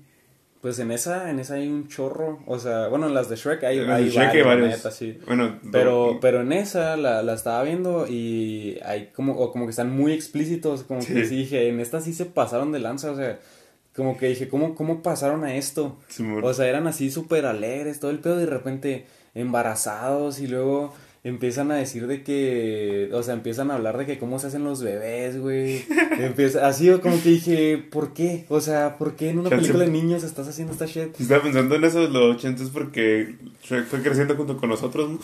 Pues en esa, en esa hay un chorro, o sea, bueno, en las de Shrek hay, En las de hay Shrek hay varios, la neta, sí. Bueno, Pero, no- pero en esa la, la estaba viendo y hay como, o como que están muy explícitos, como que sí dije, en esta sí se pasaron de lanza, o sea, como que dije, ¿cómo, cómo pasaron a esto? O sea, eran así súper alegres, todo el pedo, y de repente embarazados y luego empiezan a decir de que, o sea, empiezan a hablar de que cómo se hacen los bebés, güey. Empieza, así como que dije, ¿por qué? O sea, ¿por qué en una Chance- película de niños estás haciendo esta shit? Estaba pensando en eso de los 80 es porque fue creciendo junto con nosotros, ¿no?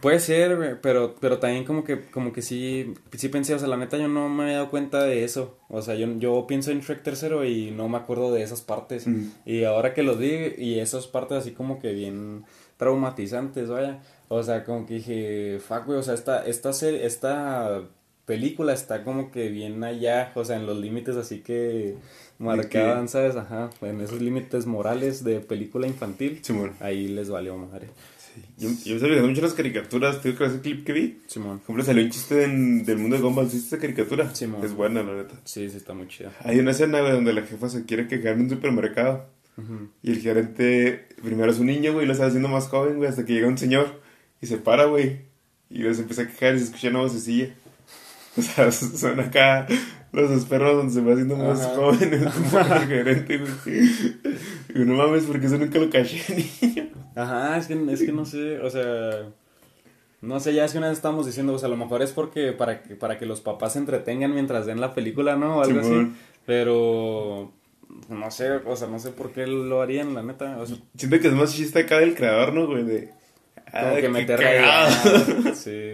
Puede ser, güey, pero, pero también como que, como que sí, sí pensé, o sea, la neta yo no me había dado cuenta de eso. O sea, yo, yo pienso en Shrek tercero y no me acuerdo de esas partes. Mm. Y ahora que lo vi, y esas partes así como que bien traumatizantes, vaya. O sea, como que dije, fuck, güey, o sea, esta, esta, serie, esta película está como que bien allá, o sea, en los límites así que marcaban, ¿sabes? Ajá, en esos límites morales de película infantil. Simón. Ahí les valió madre. Yo, yo me estoy olvidando mucho las caricaturas. Tengo que ver ese clip que vi. Simón. Por ejemplo, salió un chiste en- del mundo de Gumball. ¿Viste esa caricatura? Simón. Es buena, la neta. Sí, sí, está muy chida. Hay una escena, güey, donde la jefa se quiere quejar en un supermercado. Y el gerente, primero es un niño, güey, lo está haciendo más joven, güey, hasta que llega un señor y se para, güey. Y se empieza a quejar y se escucha una vocecilla. O sea, son acá los perros donde se va haciendo más Ajá. joven el, el gerente, güey. Y no mames, porque eso nunca lo caché, niño. Ajá, es que, es que no sé, o sea, No sé, ya es que una vez estábamos diciendo, o sea, a lo mejor es porque para que, para que los papás se entretengan mientras ven la película, ¿no? O algo así. Pero no sé, o sea, no sé por qué lo harían, la neta. O sea, Siento que es más chiste acá del creador, ¿no, güey? De. como ah, que qué meterle cagado. Sí.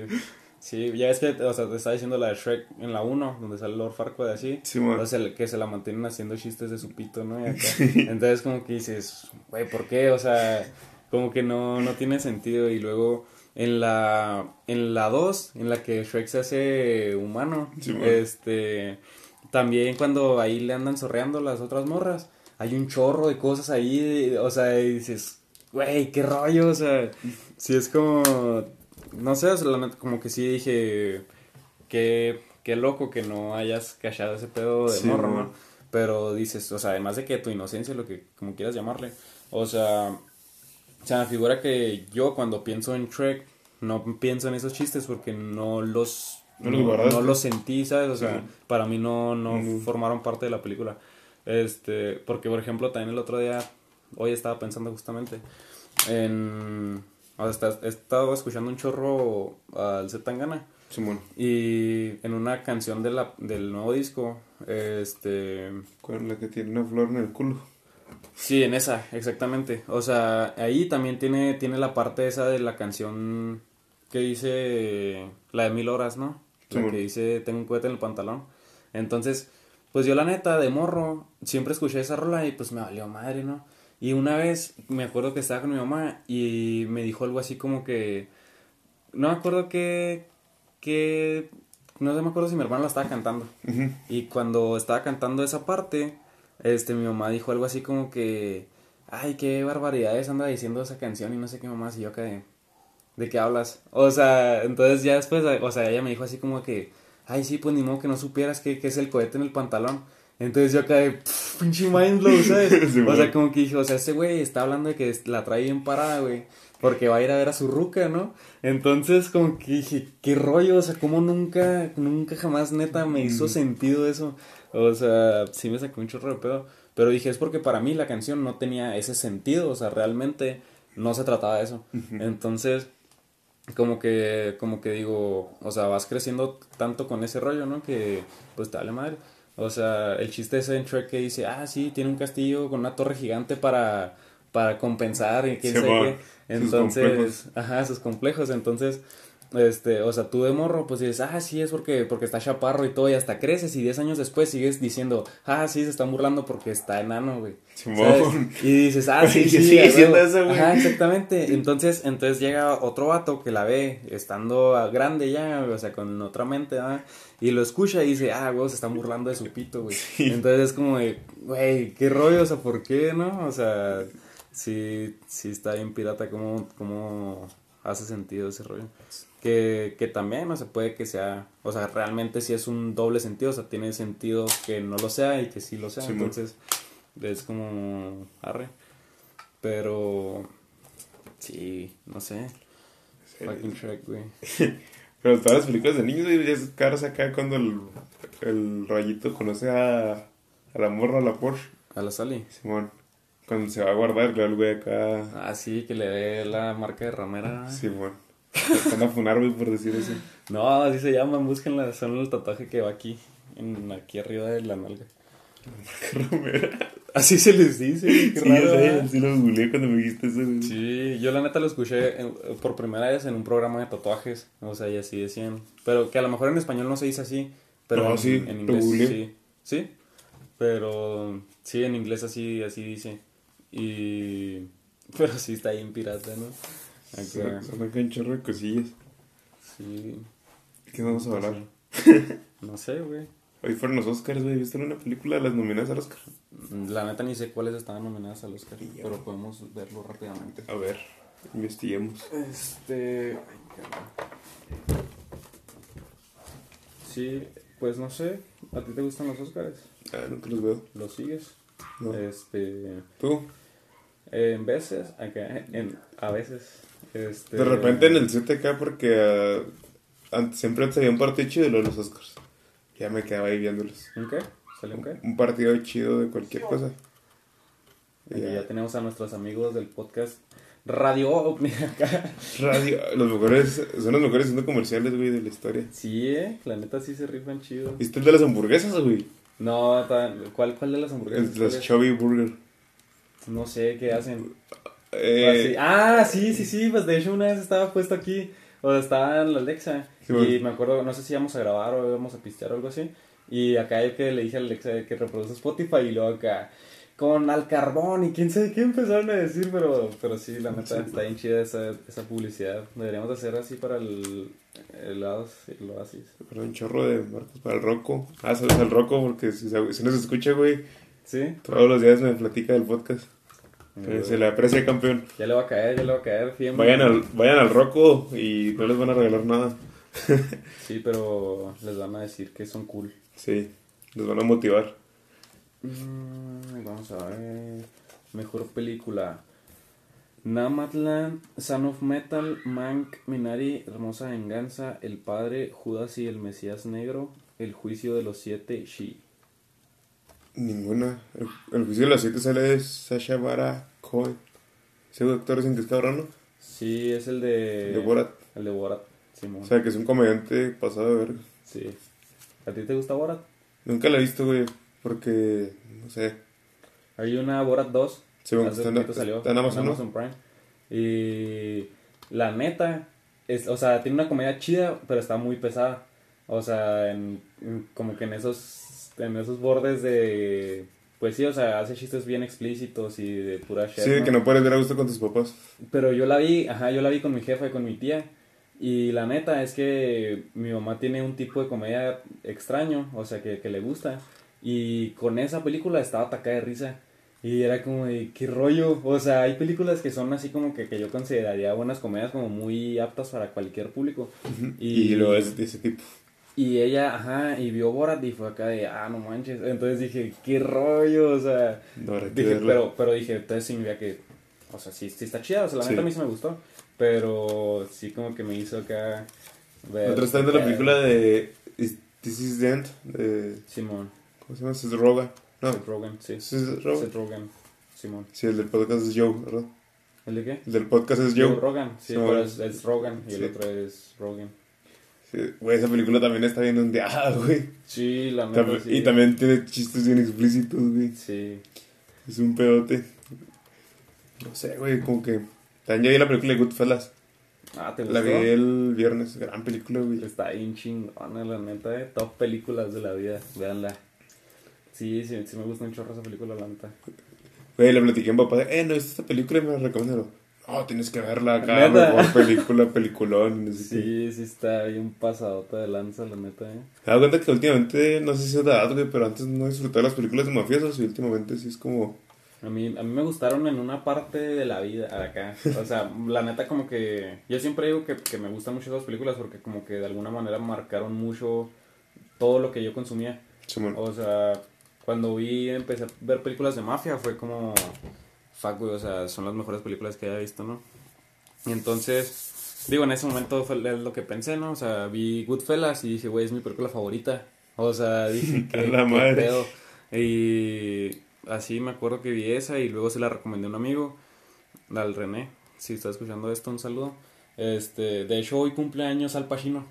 Sí, ya es que, o sea, te estaba diciendo la de Shrek en la 1, donde sale Lord Farquaad así. Simón. Entonces, el- que se la mantienen haciendo chistes de su pito, ¿no? Y acá. Entonces, como que dices, güey, ¿por qué? O sea, como que no, no tiene sentido. Y luego, en la, en la 2, en la que Shrek se hace humano, este, también cuando ahí le andan sorreando las otras morras, hay un chorro de cosas ahí, o sea, y dices, güey, qué rollo, o sea, si es como, no sé, como que sí dije, qué, qué loco que no hayas cachado ese pedo de Sí, morro, man. ¿no? Pero dices, o sea, además de que tu inocencia, lo que como quieras llamarle, o sea, o sea, me figura que yo cuando pienso en Shrek, no pienso en esos chistes porque no los, No no los sentí, ¿sabes? O sea, Sí. para mí no, no formaron parte de la película. Este, porque por ejemplo, también el otro día, hoy estaba pensando justamente en... O sea, he estado escuchando un chorro al Z Tangana. Simón. Y en una canción de la, del nuevo disco, este... Con la que tiene una flor en el culo. Sí, en esa, exactamente. O sea, ahí también tiene, tiene la parte esa de la canción que dice la de mil horas, ¿no? La Simón. que dice tengo un cohete en el pantalón. Entonces, pues yo la neta, de morro, siempre escuché esa rola y pues me valió madre, ¿no? Y una vez me acuerdo que estaba con mi mamá y me dijo algo así como que... No me acuerdo que... que no sé, me acuerdo si mi hermano la estaba cantando. Y cuando estaba cantando esa parte, este, mi mamá dijo algo así como que, ay, qué barbaridades anda diciendo esa canción y no sé qué mamá, y yo que, ¿de qué hablas? O sea, entonces ya después, o sea, ella me dijo así como que, ay, sí, pues ni modo que no supieras que, que es el cohete en el pantalón. Entonces yo de, "Pff, pinche mind blow, ¿sabes? Sí, o sea, como que dije, o sea, ese güey está hablando de que la trae bien parada, güey. Porque va a ir a ver a su ruca, ¿no? Entonces, como que dije, qué rollo, o sea, como nunca, nunca jamás neta me hizo sentido eso. O sea, sí me sacó un chorro de pedo. Pero dije, es porque para mí la canción no tenía ese sentido, o sea, realmente no se trataba de eso. Entonces, como que, como que digo, o sea, vas creciendo tanto con ese rollo, ¿no? Que, pues, te vale madre. O sea, el chiste ese en Shrek que dice, ah, sí, tiene un castillo con una torre gigante para, para compensar y quién Sí, sabe qué. Entonces, ajá, sus complejos. Entonces, este, o sea, tú de morro, pues dices, ah, sí, es porque, porque está chaparro y todo, y hasta creces, y 10 años después sigues diciendo, ah, sí, se están burlando porque está enano, güey. Y dices, ah, sí, sí, siendo huevo. eso, güey. Ajá, exactamente. Entonces, entonces llega otro vato que la ve estando grande ya, o sea, con otra mente, ¿verdad? Y lo escucha y dice, ah, güey, se están burlando de su pito, güey. Entonces es como de, güey, qué rollo, o sea, ¿por qué, no? O sea, sí, sí está bien pirata, ¿cómo, cómo hace sentido ese rollo? Que, que también, o sea, puede que sea, o sea, realmente sí es un doble sentido, o sea, tiene sentido que no lo sea y que sí lo sea, Sí, entonces es como arre. Pero sí, no sé. Fucking Shrek, güey. Pero todas las películas de niños, güey, es caras acá cuando el, el rayito conoce a, a la morra, a la Porsche. A la Sally. Simón. Cuando se va a guardar, claro, el güey acá. Ah, sí, que le dé la marca de ramera. Simón. Se van a funar, güey, por decir eso. No, así se llaman, búsquenla, son el tatuaje que va aquí, en aquí arriba de la nalga. Así se les dice, qué Sí, raro. ya sé, ¿verdad? sí lo googleé cuando me dijiste eso, güey. Sí, yo la neta lo escuché en- por primera vez en un programa de tatuajes, o sea, y así decían. Pero que a lo mejor en español no se dice así, pero No, en, sí, en inglés sí. Sí, pero sí, en inglés así, así dice. Y... Pero sí está bien pirata, ¿no? Son Acá, son acá un chorro de cosillas. sí. ¿De qué vamos a hablar? No sé, güey. Hoy fueron los Oscars, güey. ¿Viste una película de las nominadas al Oscar? La neta ni sé cuáles estaban nominadas al Oscar, Ya. pero podemos verlo rápidamente. A ver, investiguemos. Este. ay, cabrón. Sí, pues no sé. ¿A ti te gustan los Oscars? Ah, no te los veo. ¿Los sigues? No. Este. ¿Tú? En veces, acá, en, a veces. Este, De repente en el CTK porque ah, antes, siempre antes había un partido chido de los Oscars. Ya me quedaba ahí viéndolos. ¿Un qué? ¿Salió un qué? Un partido chido de cualquier cosa. Y ya. ya tenemos a nuestros amigos del podcast Radio OVNI acá. Radio, los mejores, son los mejores centros comerciales, güey, de la historia. Sí, eh, la neta sí se rifan chido. ¿Viste el de las hamburguesas, güey? No, ¿cuál, ¿cuál de las hamburguesas? El de ¿Cuál las? Chubby Burger. No sé qué hacen. Eh, Ah, sí, sí, sí, pues de hecho una vez estaba puesto aquí, o sea, estaba en la Alexa, Sí, y me acuerdo, no sé si íbamos a grabar o íbamos a pistear o algo así, y acá yo que le dije a Alexa que reproduce Spotify, y luego acá, con al carbón, y quién sabe qué empezaron a decir, pero, pero sí, la neta, está bien chida esa, esa publicidad, deberíamos de hacer así para el, el, el oasis. Pero un chorro de marcos para el Rocco. Ah, saludos al Rocco porque si, se- si nos escucha, güey, ¿Sí? todos los días me platica del podcast. Eh, se le aprecia, campeón. Ya le va a caer, ya le va a caer. Vayan al, vayan al Rocco y no les van a regalar nada. Sí, pero les van a decir que son cool. Sí, les van a motivar. Mm, vamos a ver. Mejor película. Nomadland, Son of Metal, Mank, Minari, Hermosa Venganza, El Padre, Judas y el Mesías Negro, El Juicio de los Siete, She. Ninguna. El, el juicio de las siete sale de Sasha Bara Cohen. Ese actor es en que es cabrón, ¿no? Sí, es el de... De Borat. El de Borat, Simón. O sea, que es un comediante pasado de verga. sí. ¿A ti te gusta Borat? Nunca la he visto, güey, porque, no sé. Hay una Borat 2. Sí, bueno, está en- salió está en Amazon. Prime. Y la neta, es, o sea, tiene una comedia chida, pero está muy pesada. O sea, en- como que en esos, en esos bordes de... Pues sí, o sea, hace chistes bien explícitos y de pura shit, Sí, que no puedes ver a gusto con tus papás. Pero yo la vi, ajá, yo la vi con mi jefa y con mi tía. Y la neta es que mi mamá tiene un tipo de comedia extraño, o sea, que, que le gusta. Y con esa película estaba atacada de risa. Y era como de, ¿qué rollo? O sea, hay películas que son así como que, que yo consideraría buenas comedias como muy aptas para cualquier público. Y, lo es de ese tipo. Y ella, ajá, y vio Borat y fue acá de, ah, no manches. Entonces dije, ¿qué rollo? O sea, No, Dije, pero, pero dije, entonces significa que, o sea, sí, sí está chida, o sea, la Sí. neta a mí sí me gustó, pero sí como que me hizo acá ver... Otra está viendo la película de Is- This Is the End, de... Simón, ¿Cómo se llama? Seth Rogen. No, Seth Rogen, sí. Seth Rogen. Seth Rogen, Simón. Sí, el del podcast es Joe, ¿verdad? ¿El de qué? El del podcast es Joe Joe. Rogan, sí, pero es, es Rogan y Sí. el otro es Rogan. Güey, esa película también está bien ondeada, güey. Sí, la neta, sí. Y también tiene chistes bien explícitos, güey. Sí. Es un pedote. No sé, güey, como que... También ya vi la película de Goodfellas. Ah, ¿te La gustó? vi el viernes. Gran película, güey. Está bien chingona, la neta, eh. Top películas de la vida, véanla. Sí, sí, sí me gusta un chorro esa película, la neta. Güey, le platiqué a mi papá. Eh, no, viste esta película y me la recomendaron. No, tienes que verla acá. Mejor película, peliculón. Sí, sí está bien pasadota de lanza, la neta, eh. Me dado cuenta que últimamente, no sé si es de edad, pero antes no disfrutaba las películas de mafiosos y últimamente sí es como... A mí, a mí me gustaron en una parte de la vida acá. O sea, la neta como que... Yo siempre digo que, que me gustan mucho esas películas porque como que de alguna manera marcaron mucho todo lo que yo consumía. O sea, cuando vi, empecé a ver películas de mafia fue como... Fuck, güey, o sea, son las mejores películas que haya visto, ¿no? Y entonces, digo, en ese momento fue lo que pensé, ¿no? O sea, vi Goodfellas y dije, güey, es mi película favorita. O sea, dije, A ¿qué, la madre. pedo? Y así me acuerdo que vi esa y luego se la recomendé a un amigo, al René, si está escuchando esto, un saludo. Este, de hecho, hoy cumpleaños Al Pacino.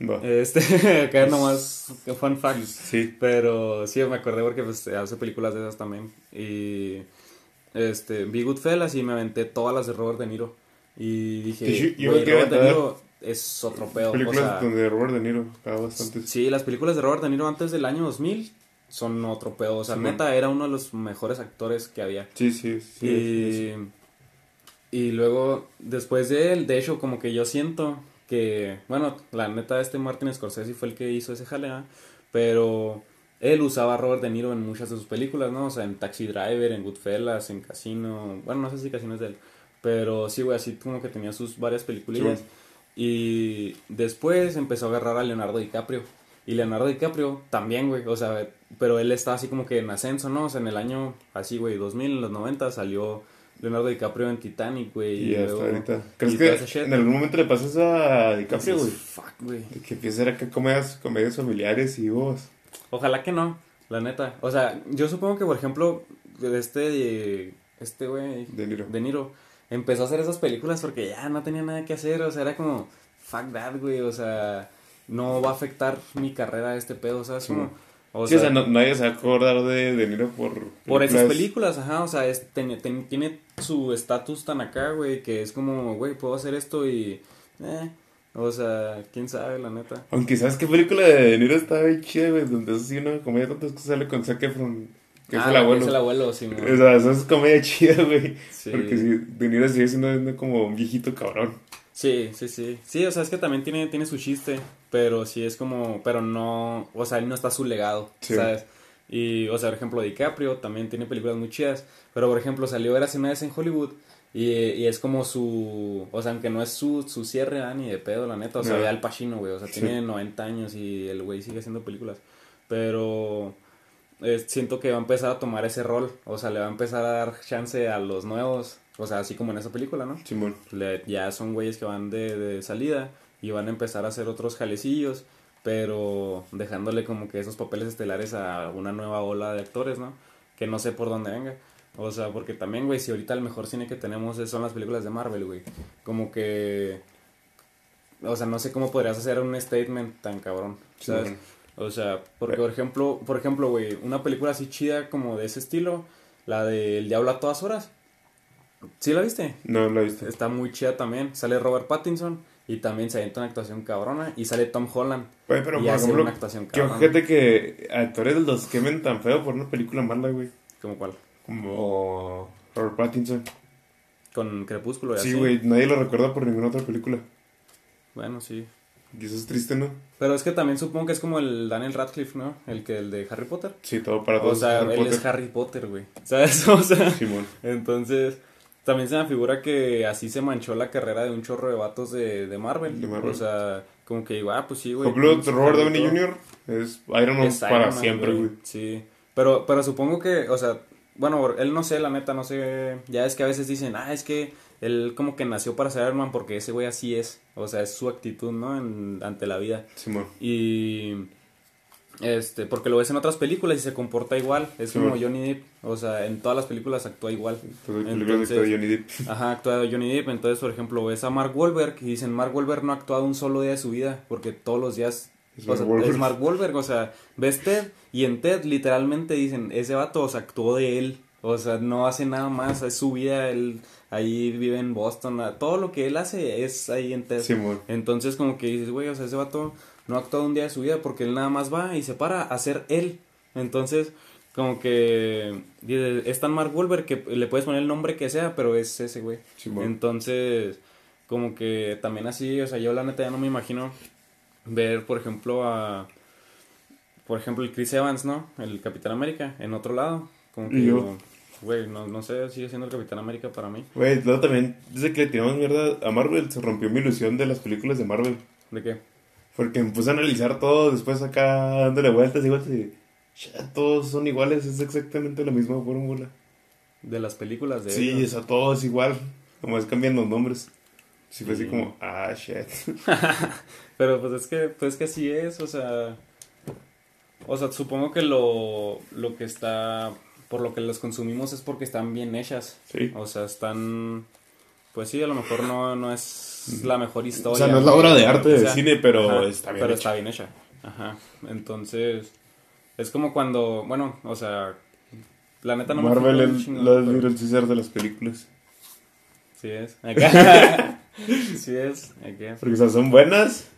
Va. Este, acá nomás, fun fact. Sí. Pero sí, me acordé porque pues hace películas de esas también. Y este, vi Goodfellas y me aventé todas las de Robert De Niro. Y dije, Sí, yo Robert De Niro es otro pedo. o Películas sea, donde Robert De Niro acaba bastante. sí, las películas de Robert De Niro antes del año 2000 son otro pedo. O sea, Sí, neta, era uno de los mejores actores que había. Sí, sí, sí. y, sí. y luego, después de él, de hecho, como que yo siento que, bueno, la neta, este Martin Scorsese fue el que hizo ese jalea, pero él usaba a Robert De Niro en muchas de sus películas, ¿no? O sea, en Taxi Driver, en Goodfellas, en Casino, bueno, no sé si Casino es de él, pero sí, güey, así como que tenía sus varias películas. Sí, Y después empezó a agarrar a Leonardo DiCaprio. Y Leonardo DiCaprio también, güey, o sea, pero él está así como que en ascenso, ¿no? O sea, en el año, así, güey, 2000, en los 90 salió Leonardo DiCaprio en Titanic, güey. Y hasta luego- ahorita. y ¿Crees toda esa que en algún momento le pasas a DiCaprio, güey? Fuck, güey. Que empieza a hacer acá comedias, comedias familiares y vos. Ojalá que no, la neta. O sea, yo supongo que, por ejemplo, este, este güey, De Niro. De Niro, empezó a hacer esas películas porque ya no tenía nada que hacer, o sea, era como, fuck that, güey, o sea, no va a afectar mi carrera este pedo, ¿sabes? Como, o sí, sea, o sea, no, nadie se va a acordar de De Niro por... Por esas películas, ajá, o sea, es, ten, tiene su estatus tan acá, güey, que es como, güey, puedo hacer esto y... Eh, o sea, quién sabe, la neta. Aunque, ¿sabes qué película de De Niro está bien chida, güey? Donde es así una comedia tantas cosas sale con Zac Efron. Que ah, es el abuelo. Es el abuelo, sí. O sea, eso es comedia chida, güey. Sí. Porque si De Niro sigue siendo como un viejito cabrón. Sí, sí, sí. Sí, o sea, es que también tiene, tiene su chiste, pero sí es como, pero no, o sea, él no está su legado, ¿sabes? Y, o sea, por ejemplo, DiCaprio también tiene películas muy chidas, pero por ejemplo, salió Era una vez en Hollywood y, y, es como su, o sea, aunque no es su, su cierre ah, ni de pedo, la neta, o sea, ve al Pacino, güey, o sea, tiene 90 años y el güey sigue haciendo películas, pero eh, siento que va a empezar a tomar ese rol, o sea, le va a empezar a dar chance a los nuevos o sea, así como en esa película, ¿no? Simón. ya son güeyes que van de, de salida y van a empezar a hacer otros jalecillos, pero dejándole como que esos papeles estelares a una nueva ola de actores, ¿no? Que no sé por dónde venga. O sea, porque también, güey, si ahorita el mejor cine que tenemos son las películas de Marvel, güey. Como que... O sea, no sé cómo podrías hacer un statement tan cabrón, ¿sabes? O sea, porque por ejemplo, por ejemplo, güey, una película así chida como de ese estilo, la de El Diablo a todas horas, ¿Sí la viste? No, la viste. Está muy chida también. Sale Robert Pattinson y también se avienta una actuación cabrona. Y sale Tom Holland. pero y hace una actuación cabrona. ¿Qué ojete que actores los quemen tan feo por una película mala, güey? ¿Cómo cuál? Como Robert Pattinson. Con Crepúsculo y Sí, güey, nadie lo recuerda por ninguna otra película. Bueno, sí. Y eso es triste, ¿no? Pero es que también supongo que es como el Daniel Radcliffe, ¿no? El que el de Harry Potter. Sí, todo para todos. O sea, él es Harry Potter, güey. ¿Sabes? O sea, Simón. entonces, también se me figura que así se manchó la carrera de un chorro de vatos de, de, Marvel. O sea, como que digo, ah, pues sí, güey. Ejemplo, Robert Downey Jr. es Iron Man para siempre, güey. Sí. Pero, pero supongo que, o sea, bueno, él no sé, la neta, no sé. Ya es que a veces dicen, ah, es que él como que nació para ser Iron Man porque ese güey así es. O sea, es su actitud, ¿no? En, ante la vida. Sí, y este, porque lo ves en otras películas y se comporta igual. Es como Johnny Depp. O sea, en todas las películas actúa igual. Entonces, Johnny Depp. Ajá, actúa Johnny Depp. Entonces, por ejemplo, ves a Mark Wahlberg y dicen, Mark Wahlberg no ha actuado un solo día de su vida. Porque todos los días... Es, Mark, es Mark Wahlberg. O sea, ves Ted y en Ted literalmente dicen, ese vato, o sea, actuó de él. O sea, no hace nada más. Es su vida. Él ahí vive en Boston. Todo lo que él hace es ahí en Ted. Entonces, como que dices, güey, o sea, ese vato no ha actuado un día de su vida porque él nada más va y se para a ser él. Entonces, como que es tan Mark Wolver que le puedes poner el nombre que sea, pero es ese güey. Entonces, como que también así, o sea, yo la neta ya no me imagino ver, por ejemplo, a por ejemplo, el Chris Evans, ¿no? El Capitán América en otro lado. Como que yo, güey, no, no sé, sigue siendo el Capitán América para mí. Güey, luego también, desde que le tiramos mierda a Marvel, se rompió mi ilusión de las películas de Marvel. ¿De qué? Porque me puse a analizar todo, después acá dándole vueltas y vueltas y ya, todos son iguales, es exactamente la misma fórmula. De las películas de Sí, o sea, todo es igual, como es cambiando los nombres. Sí, fue así como, ah, shit. Pero pues es que, pues es que así es, o sea... O sea, supongo que lo, lo que está... Por lo que las consumimos es porque están bien hechas. Sí. O sea, están... Pues sí, a lo mejor no, no es la mejor historia. O sea, no es la obra de arte de cine, pero está bien Pero hecha. está bien hecha. Ajá. Entonces, es como cuando, bueno, o sea, la neta no Marvel me Marvel es César de las películas. Sí es. Acá. sí es. Porque o sea, son buenas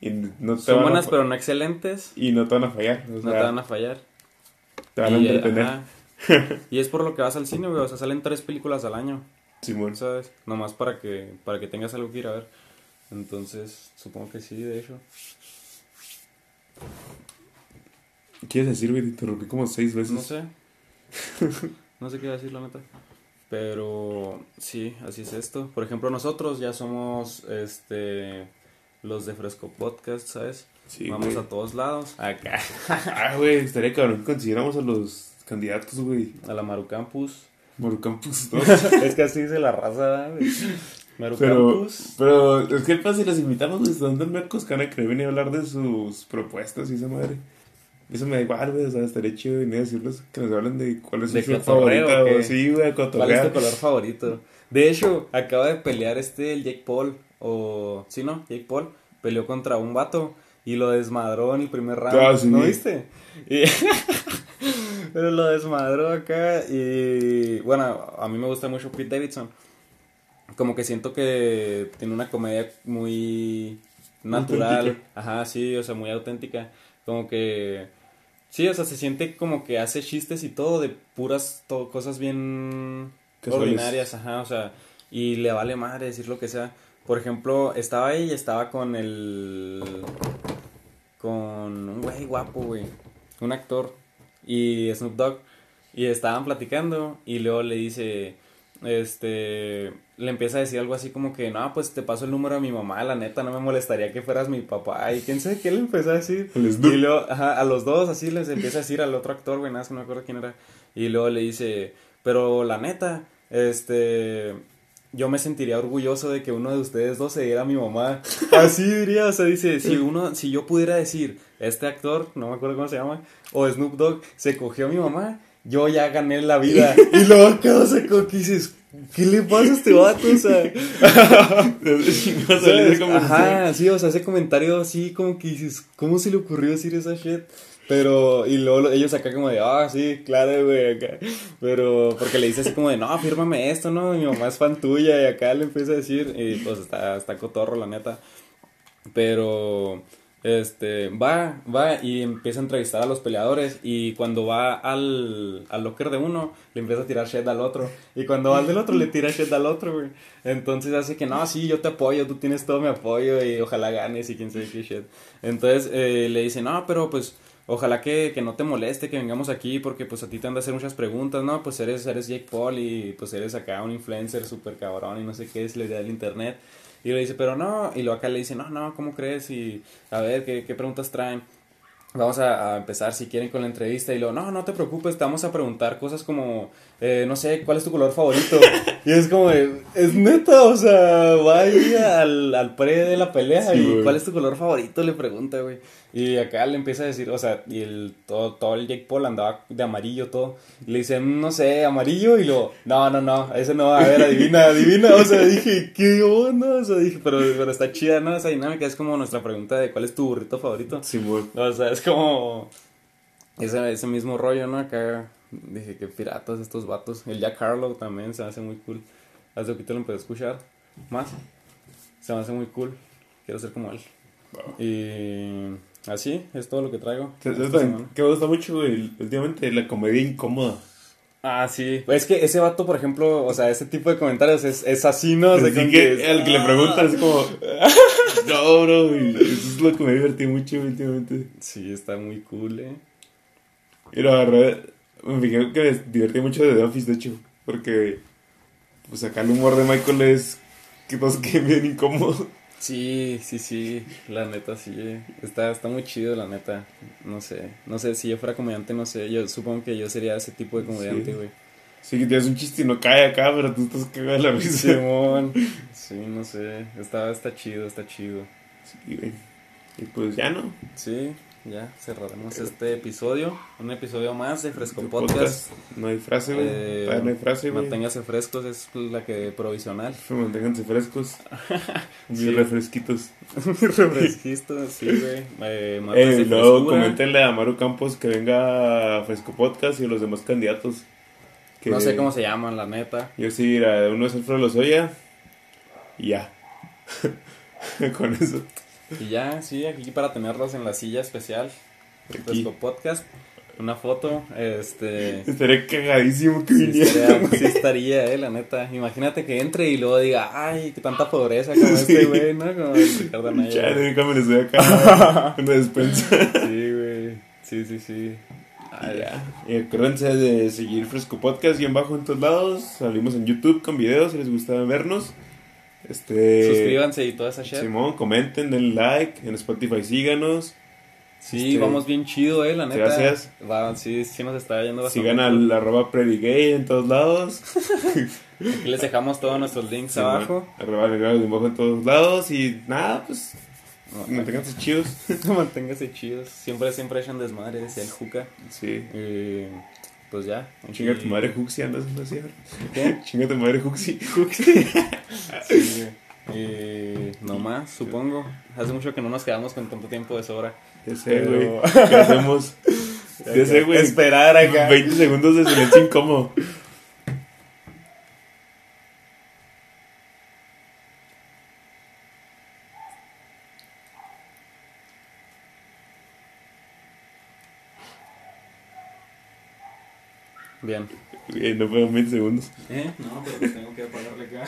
y no te Son buenas, pero no excelentes. Y no te van a fallar. no te van a fallar. Te van a entretener. y es por lo que vas al cine, güey. O sea, salen tres películas al año. Simón. ¿Sabes? Nomás para que, para que tengas algo que ir a ver. Entonces, supongo que sí, de hecho. ¿Quieres decir, güey? Te interrumpí como seis veces. No sé. no sé qué decir, la neta. Pero sí, así es esto. Por ejemplo, nosotros ya somos este los de Fresco Podcast, ¿sabes? Sí, Vamos a todos lados. Acá. ah, güey, estaría cabrón que consideramos a los candidatos, güey. A la Maru Campus. Marucampus es que así dice la raza, Marucampus. Pero, pero es que pasa si los invitamos desde donde el Mercos que van a venir a hablar de sus propuestas y esa madre. Eso me da igual, güey. O sea, estaría chido venir a decirles que nos hablen de cuál es su ¿De fruta cotorreo favorita. o qué? güey. Sí, güey, ¿Cuál es tu color favorito? De hecho, acaba de pelear este, el Jake Paul, o, ¿sí no? Jake Paul, peleó contra un vato y lo desmadró en el primer round, Ah, sí. ¿no viste? Y- Pero lo desmadró acá y, bueno, a mí me gusta mucho Pete Davidson. Como que siento que tiene una comedia muy natural, Auténtica. ajá, sí, o sea, muy auténtica. Como que Sí, o sea, se siente como que hace chistes y todo de puras cosas bien ordinarias, ajá, o sea, y le vale madre decir lo que sea. Por ejemplo, estaba ahí y estaba con el... con un güey guapo, güey, un actor, y Snoop Dogg, y estaban platicando, y luego le dice, este, le empieza a decir algo así como que, no, pues te paso el número a mi mamá, la neta, no me molestaría que fueras mi papá, y quién sabe qué le empezó a decir. Y luego, ajá, a los dos así les empieza a decir al otro actor, güey, nada, que no me acuerdo quién era. Y luego le dice, pero la neta, este, yo me sentiría orgulloso de que uno de ustedes dos se diera a mi mamá. Así diría, o sea, dice, si uno, si yo pudiera decir, este actor, no me acuerdo cómo se llama, o Snoop Dogg, se cogió a mi mamá, yo ya gané la vida. Y luego quedó seco que dices, ¿qué le pasa a este vato? O sea, ¿Sabes? Ajá, sí, o sea, ese comentario así como que dices, ¿cómo se le ocurrió decir esa shit? Pero, y luego lo- ellos acá como de, ah, sí, claro, güey, acá. Pero, porque le dice así como de, no, fírmame esto, ¿no? Mi mamá es fan tuya, y acá le empieza a decir, y pues está, está cotorro, la neta. Pero, este, va, va y empieza a entrevistar a los peleadores, y cuando va al, al locker de uno, le empieza a tirar shit al otro, y cuando va al del otro, le tira shit al otro. Entonces hace que, no, sí, yo te apoyo, tú tienes todo mi apoyo, y ojalá ganes, y quién sabe qué shit. Entonces, eh, le dice, no, pero pues... Ojalá que, que no te moleste que vengamos aquí porque pues a ti te han de hacer muchas preguntas, ¿no? Pues eres, eres Jake Paul y pues eres acá un influencer súper cabrón y no sé qué es la idea del internet. Y le dice, pero no, y luego acá le dice, no, no, ¿cómo crees? Y a ver, ¿qué, preguntas traen? Vamos a, a empezar si quieren con la entrevista y luego, no, no te preocupes, te vamos a preguntar cosas como, eh, no sé, ¿cuál es tu color favorito? y es como, de, es neta, o sea, va ahí al, al pre de la pelea Sí, y güey. ¿cuál es tu color favorito? Le pregunta, güey. Y acá le empieza a decir, o sea, y el, todo, todo el Jake Paul andaba de amarillo todo. Y le dice, "Mm, no sé, amarillo. Y luego, no, no, no, ese no, a ver, adivina, adivina. O sea, dije, ¿qué onda? O sea, dije, pero, pero está chida, ¿no? Esa dinámica es como nuestra pregunta de cuál es tu burrito favorito. Simón. O sea, es como ese, ese mismo rollo, ¿no? Acá dije que piratas estos vatos. El Jack Harlow también se me hace muy cool. Hace poquito lo empecé a escuchar más. Se me hace muy cool. Quiero ser como él. Y así es todo lo que traigo. ¿Sabes esta también semana. que me gusta mucho, güey? Últimamente la comedia incómoda. Ah, sí. Es que ese vato, por ejemplo, o sea, ese tipo de comentarios es, es así, ¿no? O sea, Así que es- al que le preguntan es como, no, bro, eso es lo que me divertí mucho últimamente. Sí, está muy cool, ¿eh? La verdad, me fijé que me divertí mucho de The Office, de hecho, porque pues acá el humor de Michael es que no sé qué bien incómodo. Sí, sí, sí, la neta sí, está, está muy chido la neta, no sé, no sé, si yo fuera comediante, no sé, yo supongo que yo sería ese tipo de comediante, Sí. güey. Sí, que tienes un chiste y no cae acá, pero tú estás cagado de la risa. Simón, sí, no sé, está, está chido, está chido. Sí, güey. Y pues ya no. Sí, ya cerraremos este episodio, un episodio más de Fresco Tu Podcast. No hay frase, güey. Eh, no hay frase, güey. Manténgase frescos, es la que provisional. Manténganse frescos. Sí. refresquitos. Refresquista, sí, güey. Eh, Eh, luego coméntenle a Maru Campos que venga a Fresco Podcast y a los demás candidatos. Que No sé cómo se llaman, la neta. Yo sí, mira, uno es Alfredo Lozoya y ya. Con eso. Y ya, sí, aquí para tenerlos en la silla especial. Fresco Podcast. Una foto, este... Estaría cagadísimo que Sí viniera. estaría, sí estaría, eh, la neta. Imagínate que entre y luego diga, ay, qué tanta pobreza como este güey, ¿no? Como Ricardo Anaya. Chale, déjame les doy acá una despensa. Sí, güey. Sí, sí, sí. Y ya. Y acuérdense de seguir Fresco Podcast y en bajo en todos lados. Salimos en YouTube con videos si les gusta vernos. Este. Suscríbanse y toda esa shit. Simón, comenten, den like. En Spotify síganos. Sí, Este, vamos bien chido, eh, la neta. gracias. Va, sí, sí nos está yendo bastante. Sigan al arroba Gay en todos lados. Aquí les dejamos todos nuestros links Simón, abajo. Arroba bajo en todos lados. Y nada, pues. Manténganse chidos. Manténgase chidos. Siempre, siempre echan desmadre, decía el Juca. Sí. Y pues ya. Chinga tu madre Huxi, andas así ahora. ¿Qué? Chinga tu madre Huxi. Sí, y no más, supongo. Hace mucho que no nos quedamos con tanto tiempo de sobra. Ya sé, güey. Pero- ¿Qué hacemos? Ya sé, güey. Esperar acá. 20 segundos de silencio incómodo. Bien. Eh, no fueron 20 segundos. ¿Eh? No, pero pues tengo que apagarle acá.